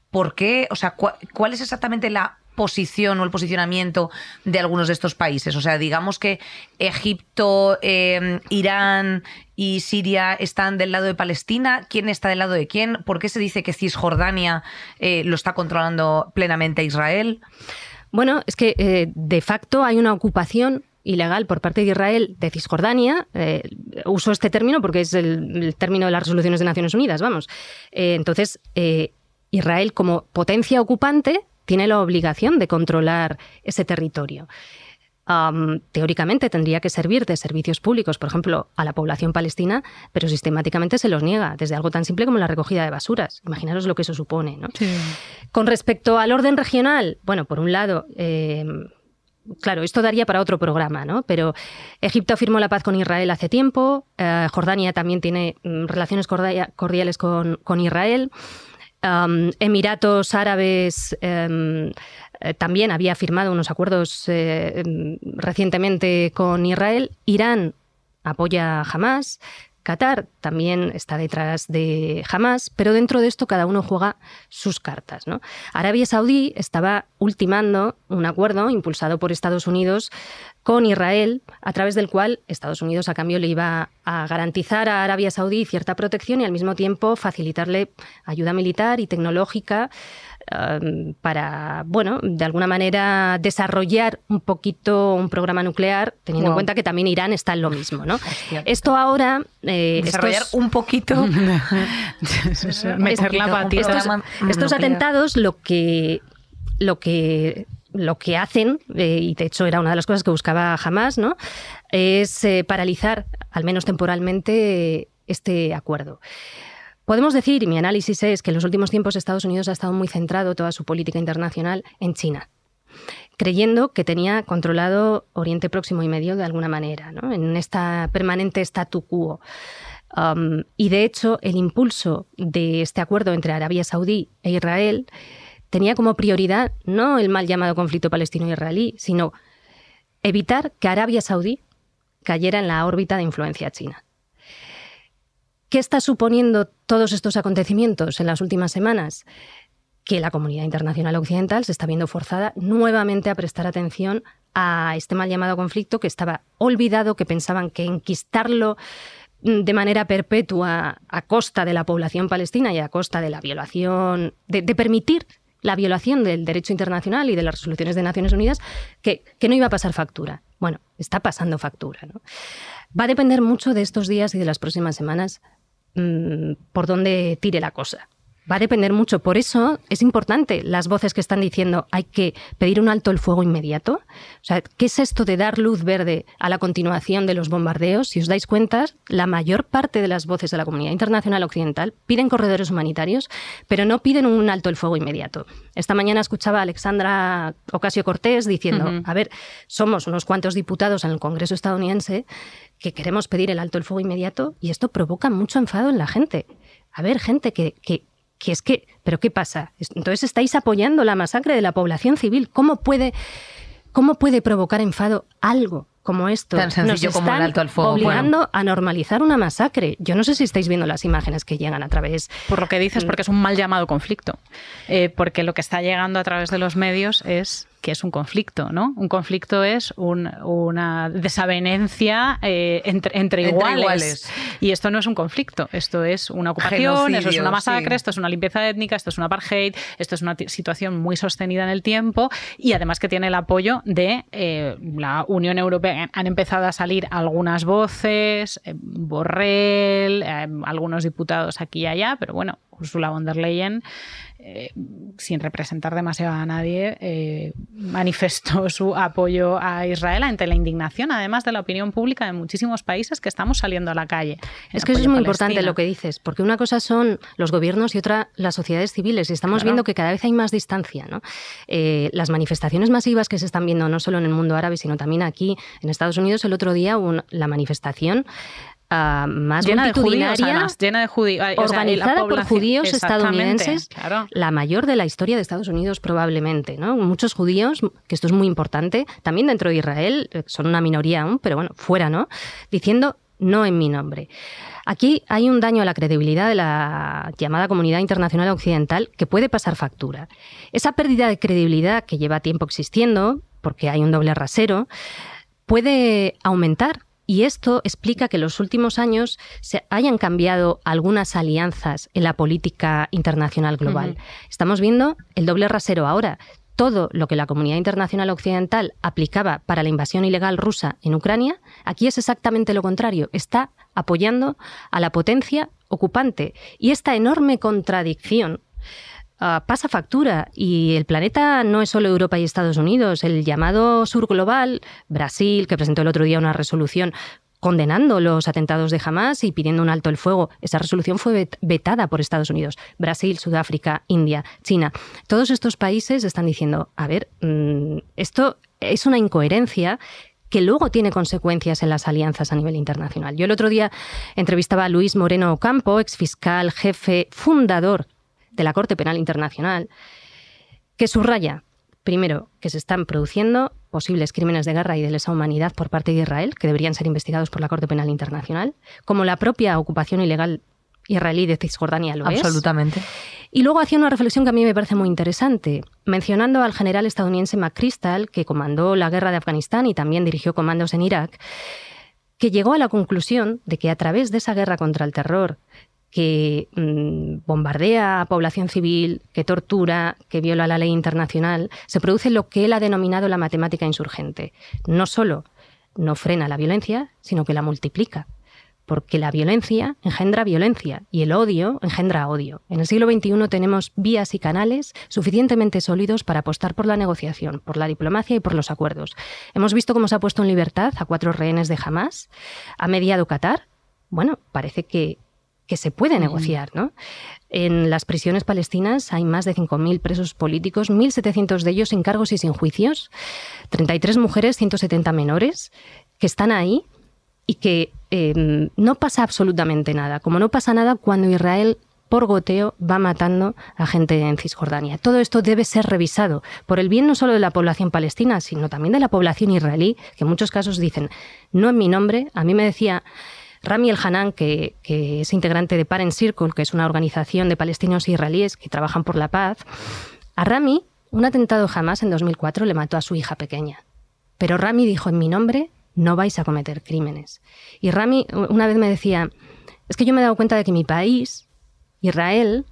[SPEAKER 3] ¿Por qué? O sea, ¿cuál es exactamente la posición o el posicionamiento de algunos de estos países. O sea, digamos que Egipto, em, Irán y Siria están del lado de Palestina. ¿Quién está del lado de quién? ¿Por qué se dice que Cisjordania eh, lo está controlando plenamente Israel?
[SPEAKER 5] Bueno, es que eh, de facto hay una ocupación ilegal por parte de Israel de Cisjordania. Eh, uso este término porque es el, el, término de las resoluciones de Naciones Unidas, vamos. entonces, Israel como potencia ocupante tiene la obligación de controlar ese territorio. teóricamente tendría que servir de servicios públicos, por ejemplo, a la población palestina, pero sistemáticamente se los niega, desde algo tan simple como la recogida de basuras. Imaginaros lo que eso supone. Con respecto al orden regional, bueno, por un lado, em, Claro, esto daría para otro programa, ¿no? Pero Egipto firmó la paz con Israel hace tiempo, eh, Jordania también tiene mm, relaciones cordiales con, con Israel. Emiratos Árabes em, eh, también había firmado unos acuerdos eh, em, recientemente con Israel. Irán apoya a Hamas. Qatar también está detrás de Hamas, pero dentro de esto cada uno juega sus cartas. Arabia Saudí estaba ultimando un acuerdo impulsado por Estados Unidos con Israel, a través del cual Estados Unidos a cambio le iba a garantizar a Arabia Saudí cierta protección y al mismo tiempo facilitarle ayuda militar y tecnológica um, para, bueno, de alguna manera desarrollar un poquito un programa nuclear, teniendo en cuenta que también Irán está en lo mismo, ¿no? Esto ahora...
[SPEAKER 3] Eh, desarrollar un poquito... *laughs*
[SPEAKER 5] meter la patita. Estos, atentados lo que lo que lo que hacen, eh, y de hecho era una de las cosas que buscaba jamás, ¿no? es eh, paralizar, al menos temporalmente, este acuerdo. Podemos decir, y mi análisis es que en los últimos tiempos Estados Unidos ha estado muy centrado toda su política internacional en China, creyendo que tenía controlado Oriente Próximo y Medio de alguna manera, ¿no? en esta permanente statu quo. Um, y de hecho, el impulso de este acuerdo entre Arabia Saudí e Israel tenía como prioridad no el mal llamado conflicto palestino-israelí, sino evitar que Arabia Saudí cayera en la órbita de influencia china. ¿Qué está suponiendo todos estos acontecimientos en las últimas semanas? Que la comunidad internacional occidental se está viendo forzada nuevamente a prestar atención a este mal llamado conflicto que estaba olvidado, que pensaban que enquistarlo de manera perpetua a costa de la población palestina y a costa de la violación, de, de permitir la violación del derecho internacional y de las resoluciones de Naciones Unidas, que, no iba a pasar factura. Bueno, está pasando factura. Va a depender mucho de estos días y de las próximas semanas mm, por dónde tire la cosa va a depender mucho. Por eso es importante las voces que están diciendo hay que pedir un alto el fuego inmediato. O sea, ¿qué es esto de dar luz verde a la continuación de los bombardeos? Si os dais cuenta, la mayor parte de las voces de la comunidad internacional occidental piden corredores humanitarios, pero no piden un alto el fuego inmediato. Esta mañana escuchaba a Alexandra Ocasio Cortés diciendo, a ver, somos unos cuantos diputados en el Congreso estadounidense que queremos pedir el alto el fuego inmediato y esto provoca mucho enfado en la gente. A ver, gente que, que, que es que, ¿pero qué pasa? Entonces estáis apoyando la masacre de la población civil. ¿Cómo puede, cómo puede provocar enfado algo como esto
[SPEAKER 3] Tan sencillo
[SPEAKER 5] nos
[SPEAKER 3] como
[SPEAKER 5] están
[SPEAKER 3] el alto al fuego.
[SPEAKER 5] obligando a normalizar una masacre. Yo no sé si estáis viendo las imágenes que llegan a través.
[SPEAKER 6] Por lo que dices, porque es un mal llamado conflicto. Eh, porque lo que está llegando a través de los medios es que es un conflicto, ¿no? Un conflicto es una desavenencia eh, entre, iguales. Y esto no es un conflicto, esto es una ocupación, esto es una masacre, esto es una limpieza étnica, esto es un apartheid, esto es una situación muy sostenida en el tiempo y además que tiene el apoyo de eh, la Unión Europea. Han empezado a salir algunas voces, eh, Borrell, algunos diputados aquí y allá, pero bueno, Ursula von der Leyen eh, sin representar demasiado a nadie, eh, manifestó *laughs* su apoyo a Israel ante la indignación, además de la opinión pública de muchísimos países que estamos saliendo a la calle.
[SPEAKER 5] Es que eso es muy importante lo que dices, porque una cosa son los gobiernos y otra las sociedades civiles, y estamos viendo que cada vez hay más distancia. Eh, las manifestaciones masivas que se están viendo no solo en el mundo árabe, sino también aquí en Estados Unidos, el otro día la manifestación más
[SPEAKER 6] llena de judíos, llena de judíos,
[SPEAKER 5] organizada por judíos estadounidenses, la mayor de la historia de Estados Unidos probablemente, ¿no? Muchos judíos, que esto es muy importante, también dentro de Israel, eh, son una minoría aún, pero bueno, fuera, ¿no? Diciendo no en mi nombre. Aquí hay un daño a la credibilidad de la llamada comunidad internacional occidental que puede pasar factura. Esa pérdida de credibilidad que lleva tiempo existiendo, porque hay un doble rasero, puede aumentar y esto explica que en los últimos años se hayan cambiado algunas alianzas en la política internacional global. Estamos viendo el doble rasero ahora. Todo lo que la comunidad internacional occidental aplicaba para la invasión ilegal rusa en Ucrania, aquí es exactamente lo contrario. Está apoyando a la potencia ocupante. Y esta enorme contradicción Ah, pasa factura y el planeta no es solo Europa y Estados Unidos. El llamado sur global, Brasil, que presentó el otro día una resolución condenando los atentados de Hamas y pidiendo un alto el fuego. Esa resolución fue vetada por Estados Unidos, Brasil, Sudáfrica, India, China. Todos estos países están diciendo, a ver, mm, esto es una incoherencia que luego tiene consecuencias en las alianzas a nivel internacional. Yo el otro día entrevistaba a Luis Moreno Ocampo, exfiscal, jefe, fundador de la Corte Penal Internacional, que subraya Primero, que se están produciendo posibles crímenes de guerra y de lesa humanidad por parte de Israel, que deberían ser investigados por la Corte Penal Internacional, como la propia ocupación ilegal israelí de Cisjordania lo
[SPEAKER 3] Absolutamente.
[SPEAKER 5] Y luego hacía una reflexión que a mí me parece muy interesante, mencionando al general estadounidense McChrystal, que comandó la guerra de Afganistán y también dirigió comandos en Irak, que llegó a la conclusión de que a través de esa guerra contra el terror, que mm, bombardea a población civil, que tortura, que viola la ley internacional, se produce lo que él ha denominado la matemática insurgente. No solo no frena la violencia, sino que la multiplica porque la violencia engendra violencia y el odio engendra odio. En el siglo XXI tenemos vías y canales suficientemente sólidos para apostar por la negociación, por la diplomacia y por los acuerdos. Hemos visto cómo se ha puesto en libertad a cuatro rehenes de Hamas, ha mediado Qatar. Bueno, parece que, que se puede negociar, ¿no? En las prisiones palestinas hay más de 5.000 presos políticos, 1.700 de ellos sin cargos y sin juicios, 33 mujeres, 170 menores, que están ahí y que em, no pasa absolutamente nada, como no pasa nada cuando Israel por goteo va matando a gente en Cisjordania. Todo esto debe ser revisado por el bien no solo de la población palestina, sino también de la población israelí, que en muchos casos dicen, no en mi nombre. A mí me decía Rami El Hanan, que, es integrante de Parent Circle, que es una organización de palestinos e israelíes que trabajan por la paz. A Rami, un atentado jamás en 2004 le mató a su hija pequeña. Pero Rami dijo, en mi nombre no vais a cometer crímenes. Y Rami una vez me decía, es que yo me he dado cuenta de que mi país, Israel,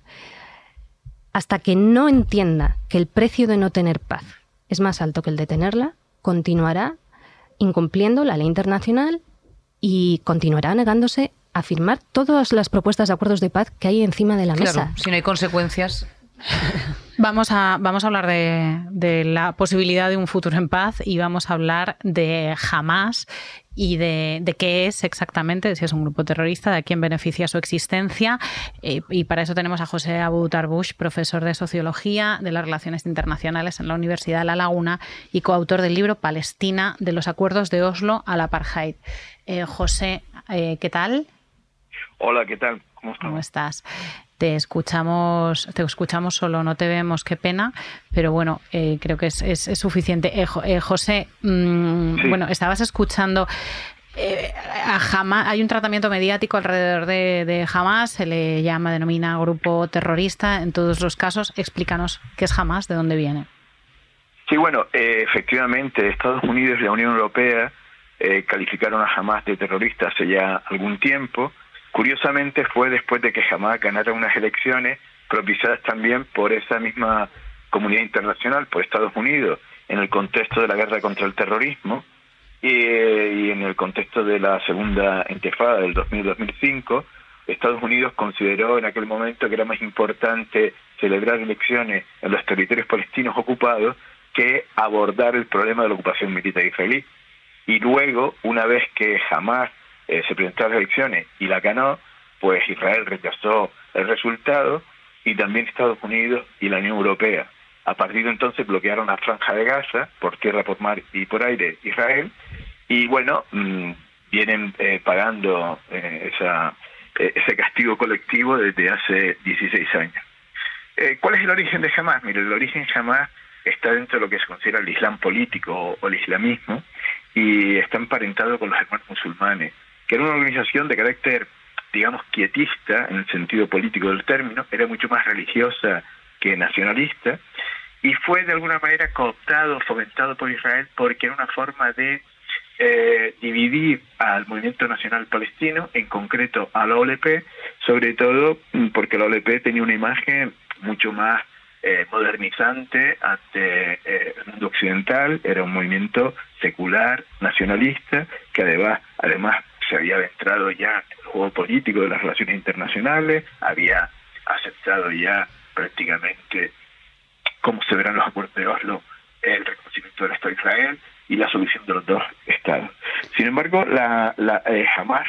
[SPEAKER 5] hasta que no entienda que el precio de no tener paz es más alto que el de tenerla, continuará incumpliendo la ley internacional y continuará negándose a firmar todas las propuestas de acuerdos de paz que hay encima de la
[SPEAKER 3] claro,
[SPEAKER 5] mesa.
[SPEAKER 3] Si no hay consecuencias. *laughs*
[SPEAKER 4] Vamos a, vamos a hablar de, la posibilidad de un futuro en paz y vamos a hablar de Hamas y de, qué es exactamente, si es un grupo terrorista, de quién beneficia su existencia. Eh, y para eso tenemos a José Abu Tarbush, profesor de Sociología de las Relaciones Internacionales en la Universidad de La Laguna y coautor del libro Palestina, de los acuerdos de Oslo al apartheid. Eh, José, eh, ¿qué tal?
[SPEAKER 7] Hola, ¿qué tal? ¿Cómo,
[SPEAKER 4] ¿Cómo estás? te escuchamos, te escuchamos solo, no te vemos, qué pena, pero bueno, eh, creo que es, es, suficiente. Eh, eh, José, mm, bueno, estabas escuchando. a Hamas, hay un tratamiento mediático alrededor de, de, Hamas, se le llama, denomina grupo terrorista en todos los casos. Explícanos qué es Hamas, de dónde viene.
[SPEAKER 7] Sí, bueno, efectivamente, Estados Unidos y la Unión Europea calificaron a Hamas de terrorista hace ya algún tiempo. Curiosamente fue después de que Hamas ganara unas elecciones propiciadas también por esa misma comunidad internacional, por Estados Unidos, en el contexto de la guerra contra el terrorismo y, en el contexto de la segunda intifada del 2000-2005, Estados Unidos consideró en aquel momento que era más importante celebrar elecciones en los territorios palestinos ocupados que abordar el problema de la ocupación militar israelí. Y luego, una vez que Hamas eh, se presentó a las elecciones y la ganó, pues Israel rechazó el resultado y también Estados Unidos y la Unión Europea. A partir de entonces bloquearon la franja de Gaza por tierra, por mar y por aire Israel y bueno, mm, vienen eh, pagando eh, esa, ese castigo colectivo desde hace 16 años. ¿Cuál es el origen de Hamas? Mire, el origen Hamas está dentro de lo que se considera el Islam político o el islamismo y está emparentado con los hermanos musulmanes que era una organización de carácter, digamos, quietista en el sentido político del término, era mucho más religiosa que nacionalista, y fue de alguna manera cooptado, fomentado por Israel, porque era una forma de eh, dividir al movimiento nacional palestino, en concreto a la OLP, sobre todo mm, porque la OLP tenía una imagen mucho más eh, modernizante ante eh, el mundo occidental, era un movimiento secular, nacionalista, que además, además se había adentrado ya en el juego político de las relaciones internacionales, había aceptado ya prácticamente, como se verán los acuerdos de Oslo, el reconocimiento del Estado de Israel y la solución de los dos estados. Sin embargo, la, la eh, jamás.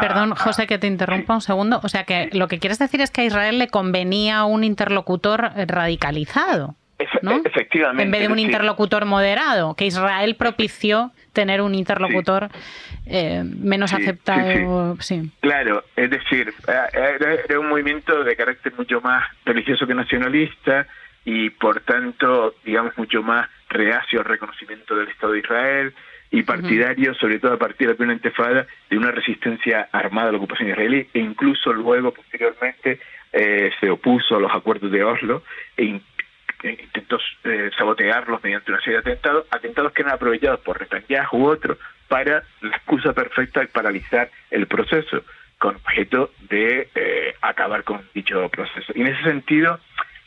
[SPEAKER 4] perdón, José, que te interrumpa un segundo. O sea, que lo que quieres decir es que a Israel le convenía un interlocutor radicalizado. ¿no?
[SPEAKER 7] Efectivamente.
[SPEAKER 4] En vez de un interlocutor moderado, que Israel propició tener un interlocutor eh, menos aceptado. Sí,
[SPEAKER 7] Claro, es decir, era, un movimiento de carácter mucho más religioso que nacionalista y por tanto, digamos, mucho más reacio al reconocimiento del Estado de Israel y partidario, sobre todo a partir de la primera intifada, de una resistencia armada a la ocupación israelí e incluso luego, posteriormente, eh, se opuso a los acuerdos de Oslo e intentó eh, sabotearlos mediante una serie de atentados, atentados que eran aprovechados por Netanyahu u otros para la excusa perfecta de paralizar el proceso, con objeto de eh, acabar con dicho proceso. Y en ese sentido,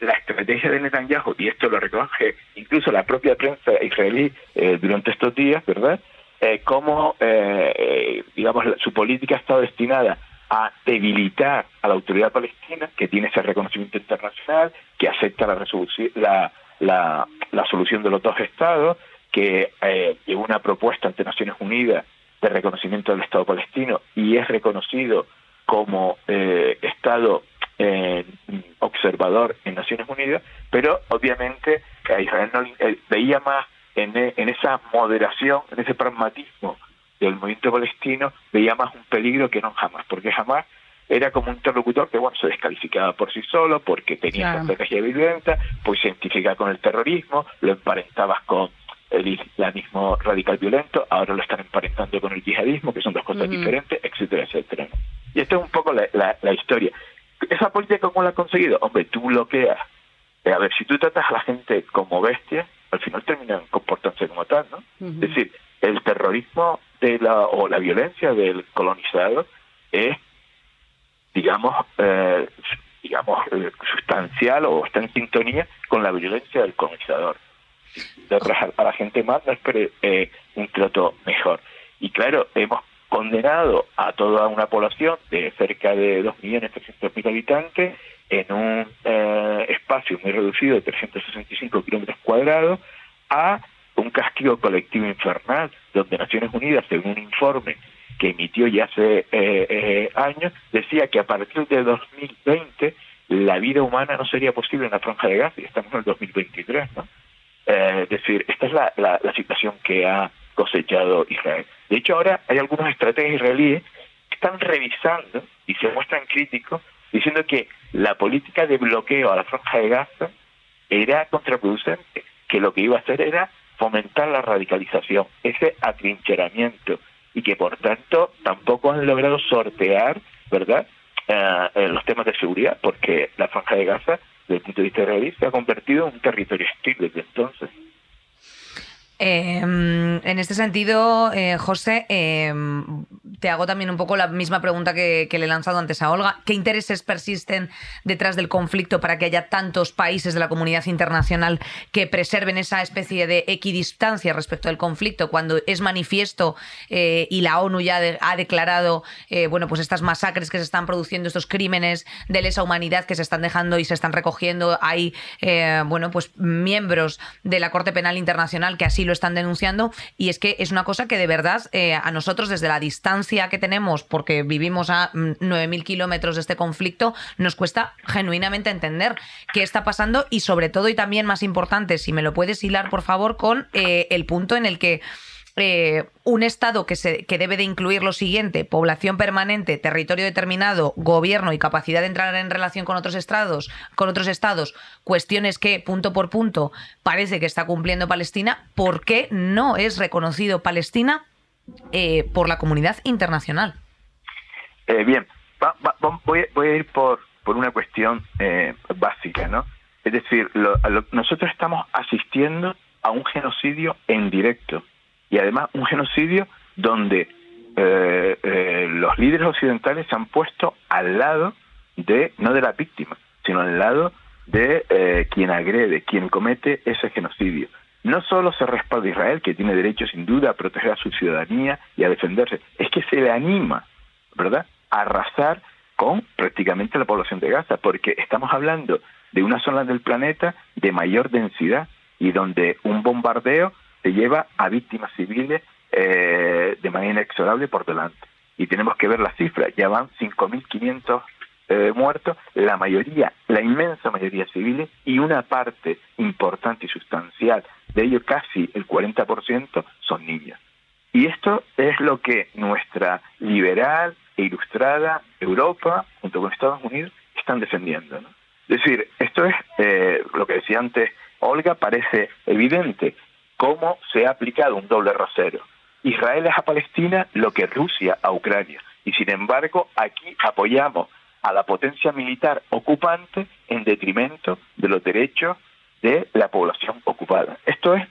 [SPEAKER 7] la estrategia de Netanyahu, y esto lo recoge incluso la propia prensa israelí eh, durante estos días, ¿verdad? Eh, cómo, eh, digamos, su política ha estado destinada a debilitar a la autoridad palestina, que tiene ese reconocimiento internacional, que acepta la, la, la, la solución de los dos estados, que eh, llevó una propuesta ante Naciones Unidas de reconocimiento del Estado palestino y es reconocido como eh, Estado eh, observador en Naciones Unidas, pero obviamente a Israel no, eh, veía más en, en esa moderación, en ese pragmatismo del movimiento palestino, veía más un peligro que no jamás, porque jamás era como un interlocutor que bueno se descalificaba por sí solo porque tenía claro. estrategia violenta, pues se identificaba con el terrorismo, lo emparentabas con el islamismo radical violento, ahora lo están emparentando con el yihadismo, que son dos cosas uh -huh. diferentes, etcétera, etcétera. Y esto es un poco la, la, la historia. ¿Esa política cómo la ha conseguido? Hombre, tú bloqueas. Eh, a ver, si tú tratas a la gente como bestia, al final terminan comportándose como tal, ¿no? Uh -huh. Es decir, el terrorismo de la, o la violencia del colonizado es, digamos, eh, digamos, eh, sustancial o está en sintonía con la violencia del colonizador. De a la gente más no espere eh, un trato mejor. Y claro, hemos condenado a toda una población de cerca de 2.300.000 habitantes en un eh, espacio muy reducido de 365 kilómetros cuadrados a un castigo colectivo infernal, donde Naciones Unidas, según un informe que emitió ya hace eh, eh, años, decía que a partir de 2020 la vida humana no sería posible en la franja de Gaza y estamos en el 2023, ¿no? Eh, es decir, esta es la, la, la situación que ha cosechado Israel. De hecho, ahora hay algunos estrategas israelíes que están revisando y se muestran críticos diciendo que la política de bloqueo a la franja de Gaza era contraproducente, que lo que iba a hacer era fomentar la radicalización, ese atrincheramiento, y que por tanto tampoco han logrado sortear, ¿verdad?, uh, los temas de seguridad, porque la franja de Gaza, desde el punto de vista israelí, se ha convertido en un territorio hostil desde entonces.
[SPEAKER 3] Eh, en este sentido, eh, José, eh, te hago también un poco la misma pregunta que, le he lanzado antes a Olga. ¿Qué intereses persisten detrás del conflicto para que haya tantos países de la comunidad internacional que preserven esa especie de equidistancia respecto al conflicto cuando es manifiesto eh, y la ONU ya ha declarado eh, bueno, pues estas masacres que se están produciendo, estos crímenes de lesa humanidad que se están dejando y se están recogiendo? Hay bueno, pues miembros de la Corte Penal Internacional que así lo lo están denunciando y es que es una cosa que de verdad eh, a nosotros desde la distancia que tenemos, porque vivimos a 9.000 kilómetros de este conflicto, nos cuesta genuinamente entender qué está pasando y sobre todo y también más importante, si me lo puedes hilar por favor con eh, el punto en el que eh, un Estado que, se, que debe de incluir lo siguiente, población permanente, territorio determinado, gobierno y capacidad de entrar en relación con otros estados, con otros estados, cuestiones que punto por punto parece que está cumpliendo Palestina, ¿por qué no es reconocido Palestina eh, por la comunidad internacional?
[SPEAKER 7] Eh, bien, va, va, voy, voy, a ir por, por una cuestión eh, básica, ¿no? Es decir, lo, nosotros estamos asistiendo a un genocidio en directo y además un genocidio donde eh, eh, los líderes occidentales se han puesto al lado de, no de la víctima, sino al lado de eh, quien agrede, quien comete ese genocidio. No solo se respalda a Israel, que tiene derecho sin duda a proteger a su ciudadanía y a defenderse, es que se le anima, ¿verdad?, a arrasar con prácticamente la población de Gaza, porque estamos hablando de una zona del planeta de mayor densidad y donde un bombardeo se lleva a víctimas civiles eh, de manera inexorable por delante. Y tenemos que ver las cifras, ya van 5.500 eh, muertos, la mayoría, la inmensa mayoría civiles y una parte importante y sustancial, de ellos casi el 40% son niños. Y esto es lo que nuestra liberal e ilustrada Europa, junto con Estados Unidos, están defendiendo. ¿no? Es decir, esto es eh, lo que decía antes Olga, parece evidente cómo se ha aplicado un doble rasero. Israel es a Palestina lo que Rusia a Ucrania. Y sin embargo, aquí apoyamos a la potencia militar ocupante en detrimento de los derechos de la población ocupada. Esto es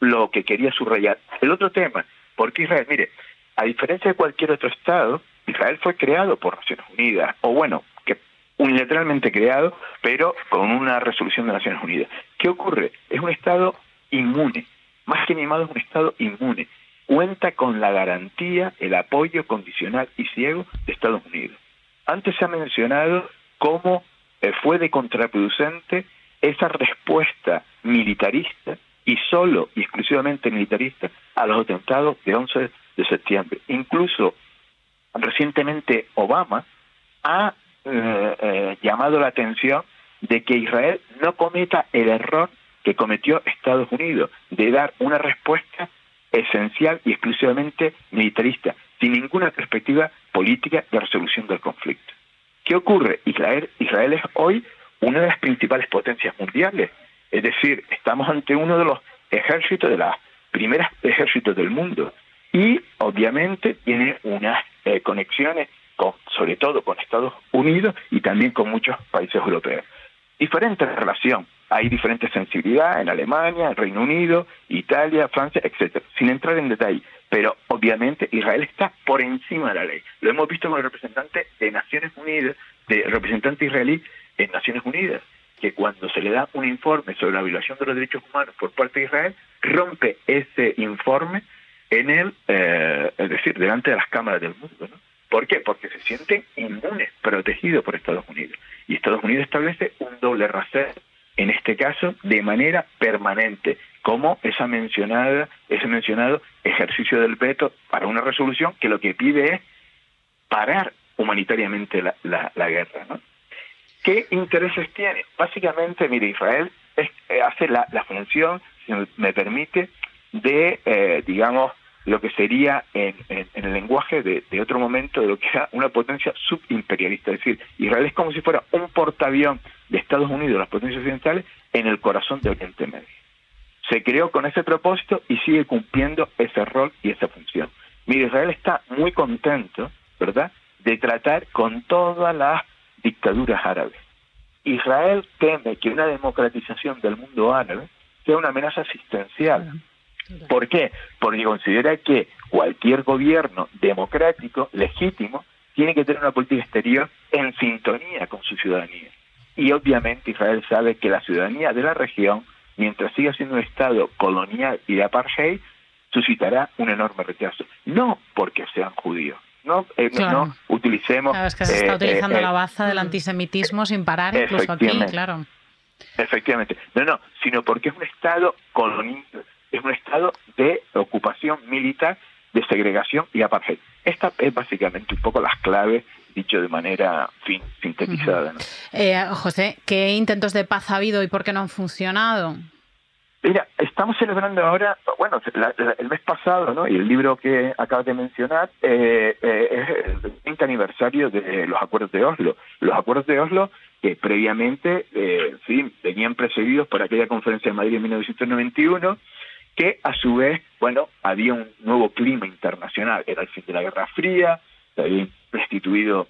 [SPEAKER 7] lo que quería subrayar. El otro tema, porque Israel, mire, a diferencia de cualquier otro Estado, Israel fue creado por Naciones Unidas, o bueno, que unilateralmente creado, pero con una resolución de Naciones Unidas. ¿Qué ocurre? Es un Estado inmune, más que animado es un Estado inmune. Cuenta con la garantía, el apoyo condicional y ciego de Estados Unidos. Antes se ha mencionado cómo eh, fue de contraproducente esa respuesta militarista y solo y exclusivamente militarista a los atentados de 11 de septiembre. Incluso recientemente Obama ha eh, eh, llamado la atención de que Israel no cometa el error que cometió Estados Unidos de dar una respuesta esencial y exclusivamente militarista, sin ninguna perspectiva política de resolución del conflicto. ¿Qué ocurre? Israel, es hoy una de las principales potencias mundiales. Es decir, estamos ante uno de los ejércitos, de las primeras ejércitos del mundo. Y obviamente tiene unas eh, conexiones, con, sobre todo con Estados Unidos y también con muchos países europeos. Diferente relación, hay diferentes sensibilidades en Alemania, en Reino Unido, Italia, Francia, etcétera, sin entrar en detalle. Pero obviamente Israel está por encima de la ley. Lo hemos visto con el representante de Naciones Unidas, de representante israelí en Naciones Unidas, que cuando se le da un informe sobre la violación de los derechos humanos por parte de Israel, rompe ese informe en el, eh, es decir, delante de las cámaras del mundo. ¿no? ¿Por qué? Porque se sienten inmunes, protegidos por Estados Unidos. Y Estados Unidos establece un doble rasero, en este caso, de manera permanente, como esa mencionada, ese mencionado ejercicio del veto para una resolución que lo que pide es parar humanitariamente la, la, guerra. ¿no? ¿Qué intereses tiene? Básicamente, mire, Israel eh, hace la, la, función, si me permite, de, eh, digamos, lo que sería en, el lenguaje de, otro momento de lo que era una potencia subimperialista. Es decir, Israel es como si fuera un portaavión de Estados Unidos, las potencias occidentales, en el corazón de Oriente Medio. Se creó con ese propósito y sigue cumpliendo ese rol y esa función. Mire, Israel está muy contento, ¿verdad?, de tratar con todas las dictaduras árabes. Israel teme que una democratización del mundo árabe sea una amenaza existencial. ¿Por qué? Porque considera que cualquier gobierno democrático, legítimo, tiene que tener una política exterior en sintonía con su ciudadanía. Y obviamente Israel sabe que la ciudadanía de la región, mientras siga siendo un Estado colonial y de apartheid, suscitará un enorme rechazo. No porque sean judíos, no, eh, no utilicemos...
[SPEAKER 4] Claro, es que se está eh, utilizando eh, la baza del antisemitismo sin parar, incluso aquí, claro.
[SPEAKER 7] Efectivamente. No, no, sino porque es un Estado colonial es un estado de ocupación militar, de segregación y apartheid. Esta es básicamente un poco las claves dicho de manera fin, sintetizada.
[SPEAKER 4] Eh, José, ¿qué intentos de paz ha habido y por qué no han funcionado?
[SPEAKER 7] Mira, estamos celebrando ahora, bueno, el mes pasado, ¿no? Y el libro que acabas de mencionar eh, eh, es el 20 aniversario de los acuerdos de Oslo. Los acuerdos de Oslo que previamente, eh, sí, venían precedidos por aquella conferencia de Madrid en 1991 que a su vez, bueno, había un nuevo clima internacional, era el fin de la Guerra Fría, se había restituido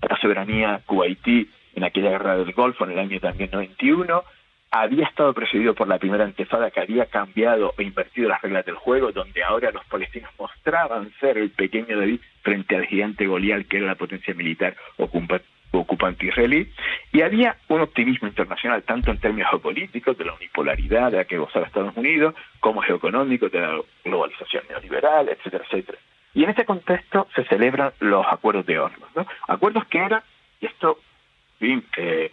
[SPEAKER 7] la soberanía kuwaití en aquella guerra del Golfo en el año también 91, había estado precedido por la primera antefada que había cambiado o invertido las reglas del juego, donde ahora los palestinos mostraban ser el pequeño David frente al gigante Goliat, que era la potencia militar ocupante israelí, y había un optimismo internacional, tanto en términos geopolíticos, de la unipolaridad de la que gozaba Estados Unidos, como geoeconómico, de la globalización neoliberal, etcétera, etcétera. Y en este contexto se celebran los acuerdos de Oslo, ¿no? Acuerdos que eran, y esto, eh,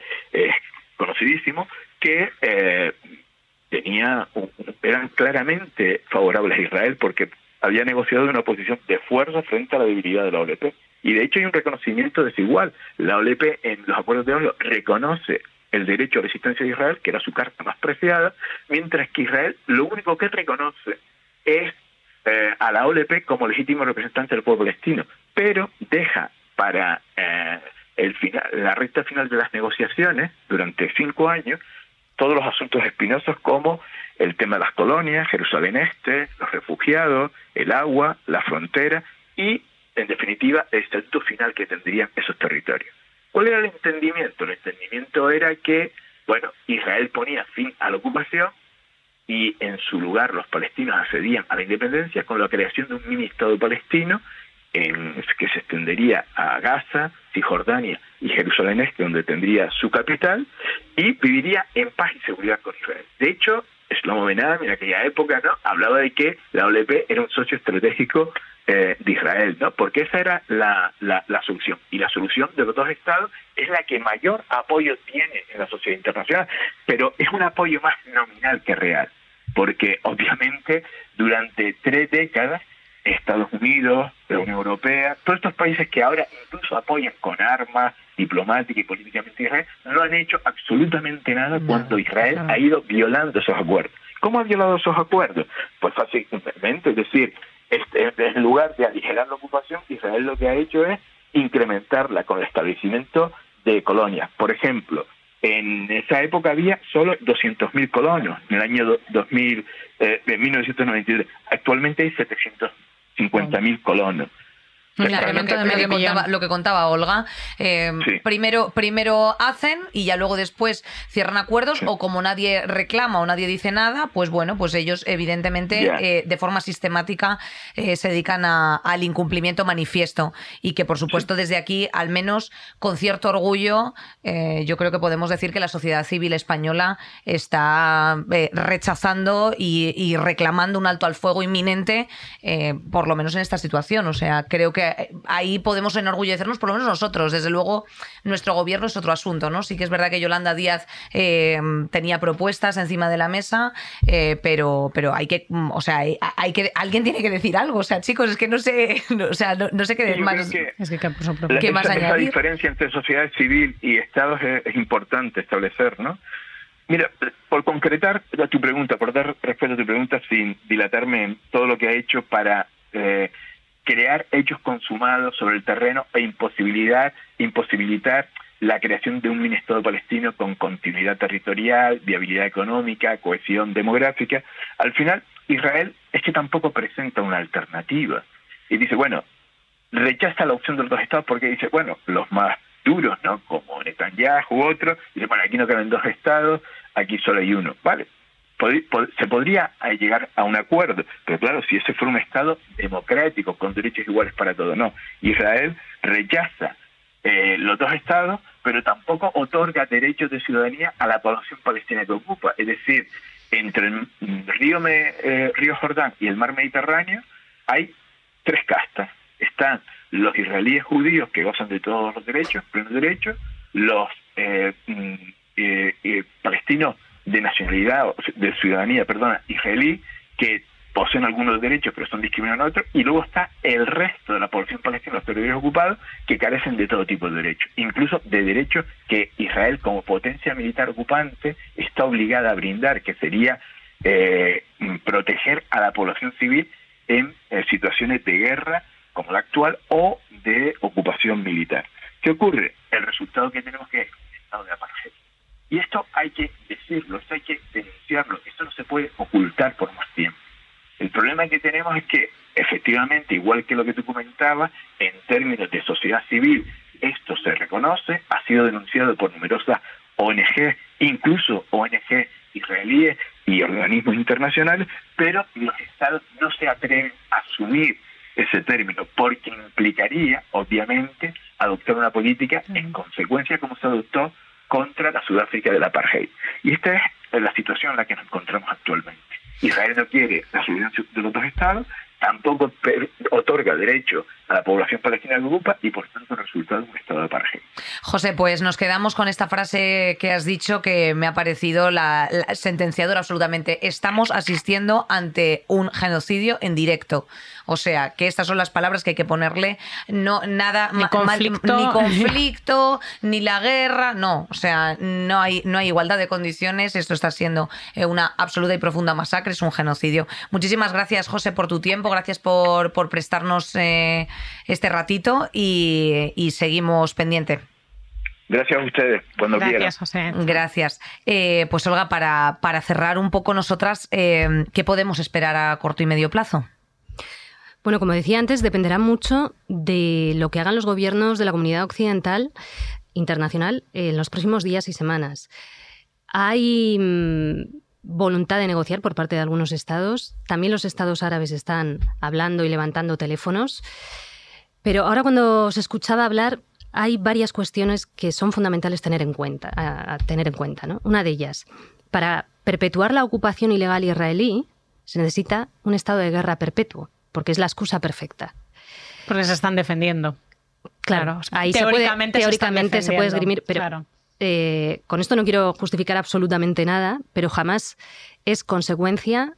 [SPEAKER 7] conocidísimo, que eh, tenía, eran claramente favorables a Israel porque había negociado una posición de fuerza frente a la debilidad de la OLP. Y de hecho hay un reconocimiento desigual. La OLP en los acuerdos de Oslo reconoce el derecho a resistencia de Israel, que era su carta más preciada, mientras que Israel lo único que reconoce es eh, a la OLP como legítimo representante del pueblo palestino, pero deja para eh, el final, la recta final de las negociaciones, durante cinco años, todos los asuntos espinosos como el tema de las colonias, Jerusalén Este, los refugiados, el agua, la frontera y, en definitiva, el estatuto final que tendrían esos territorios. ¿Cuál era el entendimiento? El entendimiento era que, bueno, Israel ponía fin a la ocupación y en su lugar los palestinos accedían a la independencia con la creación de un mini Estado palestino en, que se extendería a Gaza, Cisjordania y Jerusalén Este, donde tendría su capital, y viviría en paz y seguridad con Israel. De hecho, Benam en aquella época no hablaba de que la OLP era un socio estratégico eh, de Israel, ¿no? Porque esa era la, la, solución. Y la solución de los dos estados es la que mayor apoyo tiene en la sociedad internacional, pero es un apoyo más nominal que real, porque obviamente durante tres décadas Estados Unidos, la Unión Europea, todos estos países que ahora incluso apoyan con armas diplomática y políticamente Israel, no han hecho absolutamente nada cuando Israel ha ido violando esos acuerdos. ¿Cómo ha violado esos acuerdos? Pues fácilmente, es decir, este, en lugar de aligerar la ocupación, Israel lo que ha hecho es incrementarla con el establecimiento de colonias. Por ejemplo, en esa época había solo 200.000 colonos, en el año 2000, eh, de 1993. Actualmente hay 750.000 colonos
[SPEAKER 3] lo que contaba Olga. Eh, primero, primero hacen y ya luego después cierran acuerdos o como nadie reclama o nadie dice nada, pues bueno, pues ellos evidentemente eh, de forma sistemática eh, se dedican al incumplimiento manifiesto. Y que por supuesto desde aquí, al menos con cierto orgullo, yo creo que podemos decir que la sociedad civil española está rechazando y, y, reclamando un alto al fuego inminente, por lo menos en esta situación. O sea, creo que ahí podemos enorgullecernos, por lo menos nosotros. Desde luego, nuestro gobierno es otro asunto, ¿no? Sí que es verdad que Yolanda Díaz eh, tenía propuestas encima de la mesa, eh, pero, pero hay que, mm, o sea, hay, que, alguien tiene que decir algo. O sea, chicos, es que no sé, *laughs* o sea, no, sé qué más.
[SPEAKER 7] es que, ¿qué más esa, diferencia entre sociedad civil y Estados es, importante establecer, ¿no? Mira, por concretar tu pregunta, por dar respuesta a tu pregunta sin dilatarme en todo lo que ha hecho para eh, crear hechos consumados sobre el terreno e imposibilidad, imposibilitar la creación de un Estado palestino con continuidad territorial, viabilidad económica, cohesión demográfica. Al final, Israel es que tampoco presenta una alternativa. Y dice, bueno, rechaza la opción de los dos estados porque dice, bueno, los más duros, ¿no? Como Netanyahu u otros, dice, bueno, aquí no caben dos estados, aquí solo hay uno. Vale, se podría llegar a un acuerdo, pero claro, si ese fuera un Estado democrático, con derechos iguales para todos, no. Israel rechaza eh, los dos Estados, pero tampoco otorga derechos de ciudadanía a la población palestina que ocupa. Es decir, entre el río, eh, río Jordán y el mar Mediterráneo hay tres castas. Están los israelíes judíos que gozan de todos los derechos, plenos derechos, los eh, mm, palestinos de nacionalidad, de ciudadanía, perdona, israelí, que poseen algunos derechos pero son discriminados en otros, y luego está el resto de la población palestina, los territorios ocupados, que carecen de todo tipo de derechos, incluso de derechos que Israel como potencia militar ocupante está obligada a brindar, que sería eh, proteger a la población civil en eh, situaciones de guerra como la actual o de ocupación militar. ¿Qué ocurre? El resultado que tenemos que es un estado de apartheid y esto hay que decirlo, esto hay que denunciarlo, esto no se puede ocultar por más tiempo. El problema que tenemos es que, efectivamente, igual que lo que tú comentabas, en términos de sociedad civil, esto se reconoce, ha sido denunciado por numerosas ONG, incluso ONG israelíes y organismos internacionales, pero los estados no se atreven a asumir ese término, porque implicaría, obviamente, adoptar una política en consecuencia como se adoptó contra la Sudáfrica del apartheid. Y esta es la situación en la que nos encontramos actualmente. Israel no quiere la solución de los dos estados, tampoco otorga derecho a la población palestina de Europa y por tanto resultado un estado de apartheid.
[SPEAKER 3] José, pues nos quedamos con esta frase que has dicho que me ha parecido la, sentenciadora absolutamente. Estamos asistiendo ante un genocidio en directo. O sea, que estas son las palabras que hay que ponerle. No, nada
[SPEAKER 6] ni conflicto,
[SPEAKER 3] ni, conflicto ni la guerra, no. O sea, no hay, no hay igualdad de condiciones. Esto está siendo eh, una absoluta y profunda masacre, es un genocidio. Muchísimas gracias, José, por tu tiempo. Gracias por, por prestarnos eh, este ratito y, y seguimos pendiente.
[SPEAKER 7] Gracias a ustedes. Cuando
[SPEAKER 6] Gracias, José.
[SPEAKER 3] Gracias. Eh, pues Olga, para, para cerrar un poco nosotras, eh, ¿qué podemos esperar a corto y medio plazo?
[SPEAKER 5] Bueno, como decía antes, dependerá mucho de lo que hagan los gobiernos de la comunidad occidental internacional en los próximos días y semanas. Hay mm, voluntad de negociar por parte de algunos estados. También los estados árabes están hablando y levantando teléfonos. Pero ahora cuando se escuchaba hablar, hay varias cuestiones que son fundamentales tener en cuenta, a, tener en cuenta. Una de ellas, para perpetuar la ocupación ilegal israelí, se necesita un estado de guerra perpetuo, porque es la excusa perfecta.
[SPEAKER 6] Porque se están defendiendo.
[SPEAKER 5] Claro, ahí teóricamente, se puede, teóricamente se, puede esgrimir, pero eh, con esto no quiero justificar absolutamente nada, pero jamás es consecuencia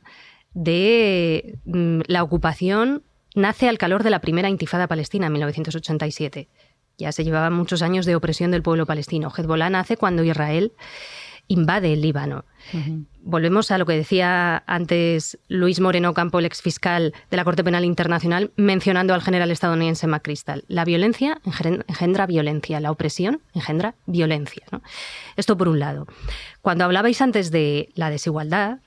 [SPEAKER 5] de mm, la ocupación. Nace al calor de la primera intifada palestina en 1987. Ya se llevaban muchos años de opresión del pueblo palestino. Hezbollah nace cuando Israel invade el Líbano. Volvemos a lo que decía antes Luis Moreno Campo, el exfiscal de la Corte Penal Internacional, mencionando al general estadounidense McChrystal. La violencia engendra violencia, la opresión engendra violencia. Esto por un lado. Cuando hablabais antes de la desigualdad,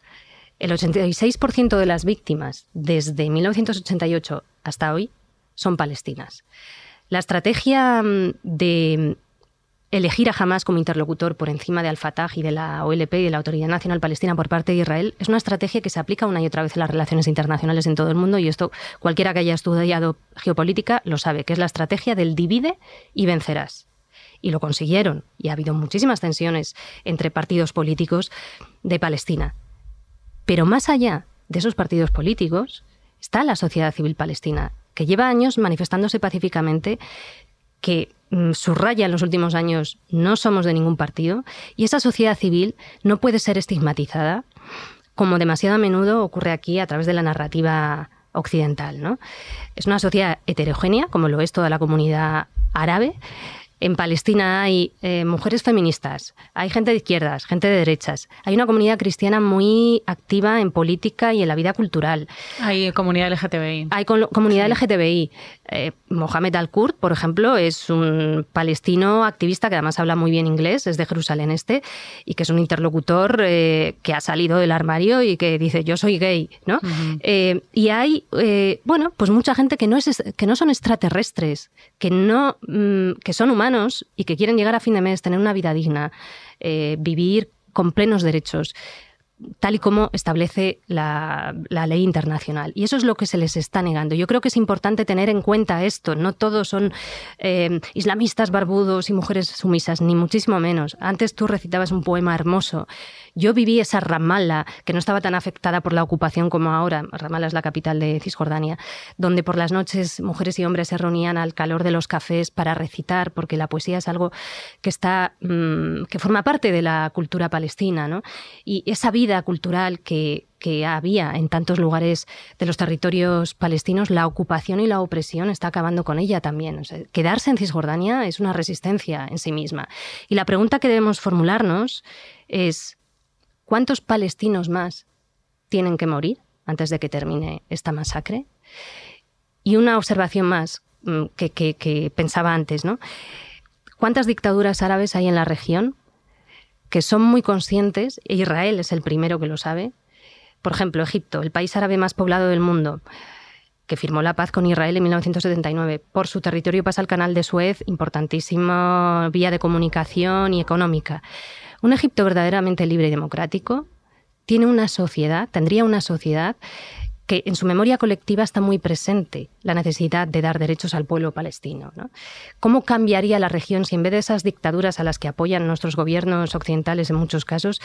[SPEAKER 5] el 86% de las víctimas desde 1988 hasta hoy son palestinas. La estrategia mm, de elegir a Hamas como interlocutor por encima de Al-Fatah y de la OLP y de la Autoridad Nacional Palestina por parte de Israel es una estrategia que se aplica una y otra vez en las relaciones internacionales en todo el mundo y esto cualquiera que haya estudiado geopolítica lo sabe, que es la estrategia del divide y vencerás. Y lo consiguieron y ha habido muchísimas tensiones entre partidos políticos de Palestina. Pero más allá de esos partidos políticos está la sociedad civil palestina que lleva años manifestándose pacíficamente, que subraya en los últimos años no somos de ningún partido, y esa sociedad civil no puede ser estigmatizada, como demasiado a menudo ocurre aquí a través de la narrativa occidental. ¿no? Es una sociedad heterogénea, como lo es toda la comunidad árabe, en Palestina hay eh, mujeres feministas, hay gente de izquierdas, gente de derechas, hay una comunidad cristiana muy activa en política y en la vida cultural.
[SPEAKER 6] Hay comunidad LGTBI.
[SPEAKER 5] Hay comunidad LGTBI. Eh, Mohamed Al-Kurd, por ejemplo, es un palestino activista que además habla muy bien inglés, es de Jerusalén Este, y que es un interlocutor eh, que ha salido del armario y que dice yo soy gay, ¿no? y hay, bueno, pues mucha gente que no, es, que no son extraterrestres, que, no, mm, que son humanos y que quieren llegar a fin de mes, tener una vida digna, eh, vivir con plenos derechos tal y como establece la, ley internacional. Y eso es lo que se les está negando. Yo creo que es importante tener en cuenta esto. No todos son eh, islamistas barbudos y mujeres sumisas, ni muchísimo menos. Antes tú recitabas un poema hermoso yo viví esa Ramallah, que no estaba tan afectada por la ocupación como ahora. Ramallah es la capital de Cisjordania, donde por las noches mujeres y hombres se reunían al calor de los cafés para recitar, porque la poesía es algo que está mm, que forma parte de la cultura palestina, ¿no? Y esa vida cultural que, había en tantos lugares de los territorios palestinos, la ocupación y la opresión está acabando con ella también. quedarse en Cisjordania es una resistencia en sí misma. Y la pregunta que debemos formularnos es, ¿Cuántos palestinos más tienen que morir antes de que termine esta masacre? Y una observación más mm, que, pensaba antes, ¿no? ¿Cuántas dictaduras árabes hay en la región que son muy conscientes, e Israel es el primero que lo sabe? Por ejemplo, Egipto, el país árabe más poblado del mundo, que firmó la paz con Israel en 1979. Por su territorio pasa el canal de Suez, importantísima vía de comunicación y económica. Un Egipto verdaderamente libre y democrático tiene una sociedad, tendría una sociedad que en su memoria colectiva está muy presente la necesidad de dar derechos al pueblo palestino. ¿Cómo cambiaría la región si en vez de esas dictaduras a las que apoyan nuestros gobiernos occidentales en muchos casos,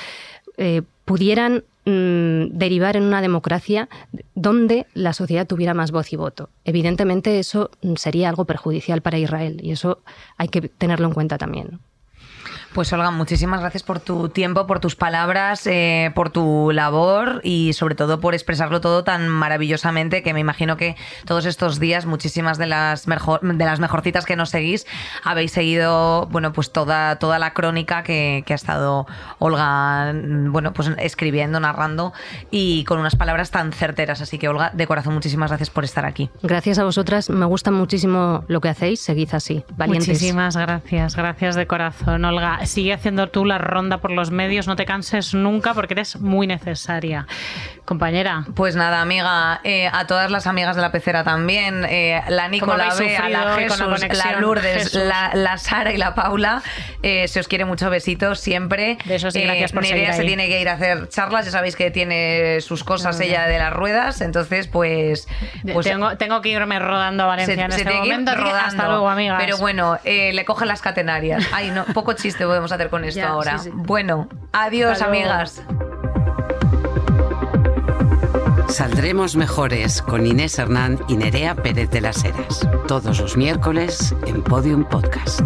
[SPEAKER 5] eh, pudieran mm, derivar en una democracia donde la sociedad tuviera más voz y voto? Evidentemente eso sería algo perjudicial para Israel y eso hay que tenerlo en cuenta también.
[SPEAKER 3] Pues Olga, muchísimas gracias por tu tiempo, por tus palabras, eh, por tu labor y sobre todo por expresarlo todo tan maravillosamente que me imagino que todos estos días muchísimas de las mejor, de las mejorcitas que nos seguís habéis seguido bueno pues toda toda la crónica que, que ha estado Olga bueno pues escribiendo, narrando y con unas palabras tan certeras. Así que Olga, de corazón muchísimas gracias por estar aquí.
[SPEAKER 5] Gracias a vosotras, me gusta muchísimo lo que hacéis, seguid así, valientes.
[SPEAKER 4] Muchísimas gracias, gracias de corazón, Olga sigue haciendo tú la ronda por los medios, no te canses nunca porque eres muy necesaria. Compañera.
[SPEAKER 3] Pues nada, amiga, eh, a todas las amigas de la pecera también, eh, la Nicola, a la Jesús, la, Lourdes, La, Sara y la Paula, eh, se os quiere mucho, besitos siempre.
[SPEAKER 4] Besos y gracias por
[SPEAKER 3] Nerea se tiene que ir a hacer charlas, ya sabéis que tiene sus cosas ella de las ruedas, entonces pues... pues
[SPEAKER 4] tengo, tengo que irme rodando a Valencia en este momento, rodando, hasta luego, amigas.
[SPEAKER 3] Pero bueno, le cogen las catenarias. Ay, no, poco chiste podemos hacer con esto ahora. Bueno, adiós, amigas.
[SPEAKER 2] Saldremos mejores con Inés Hernán y Nerea Pérez de las Heras. Todos los miércoles en Podium Podcast.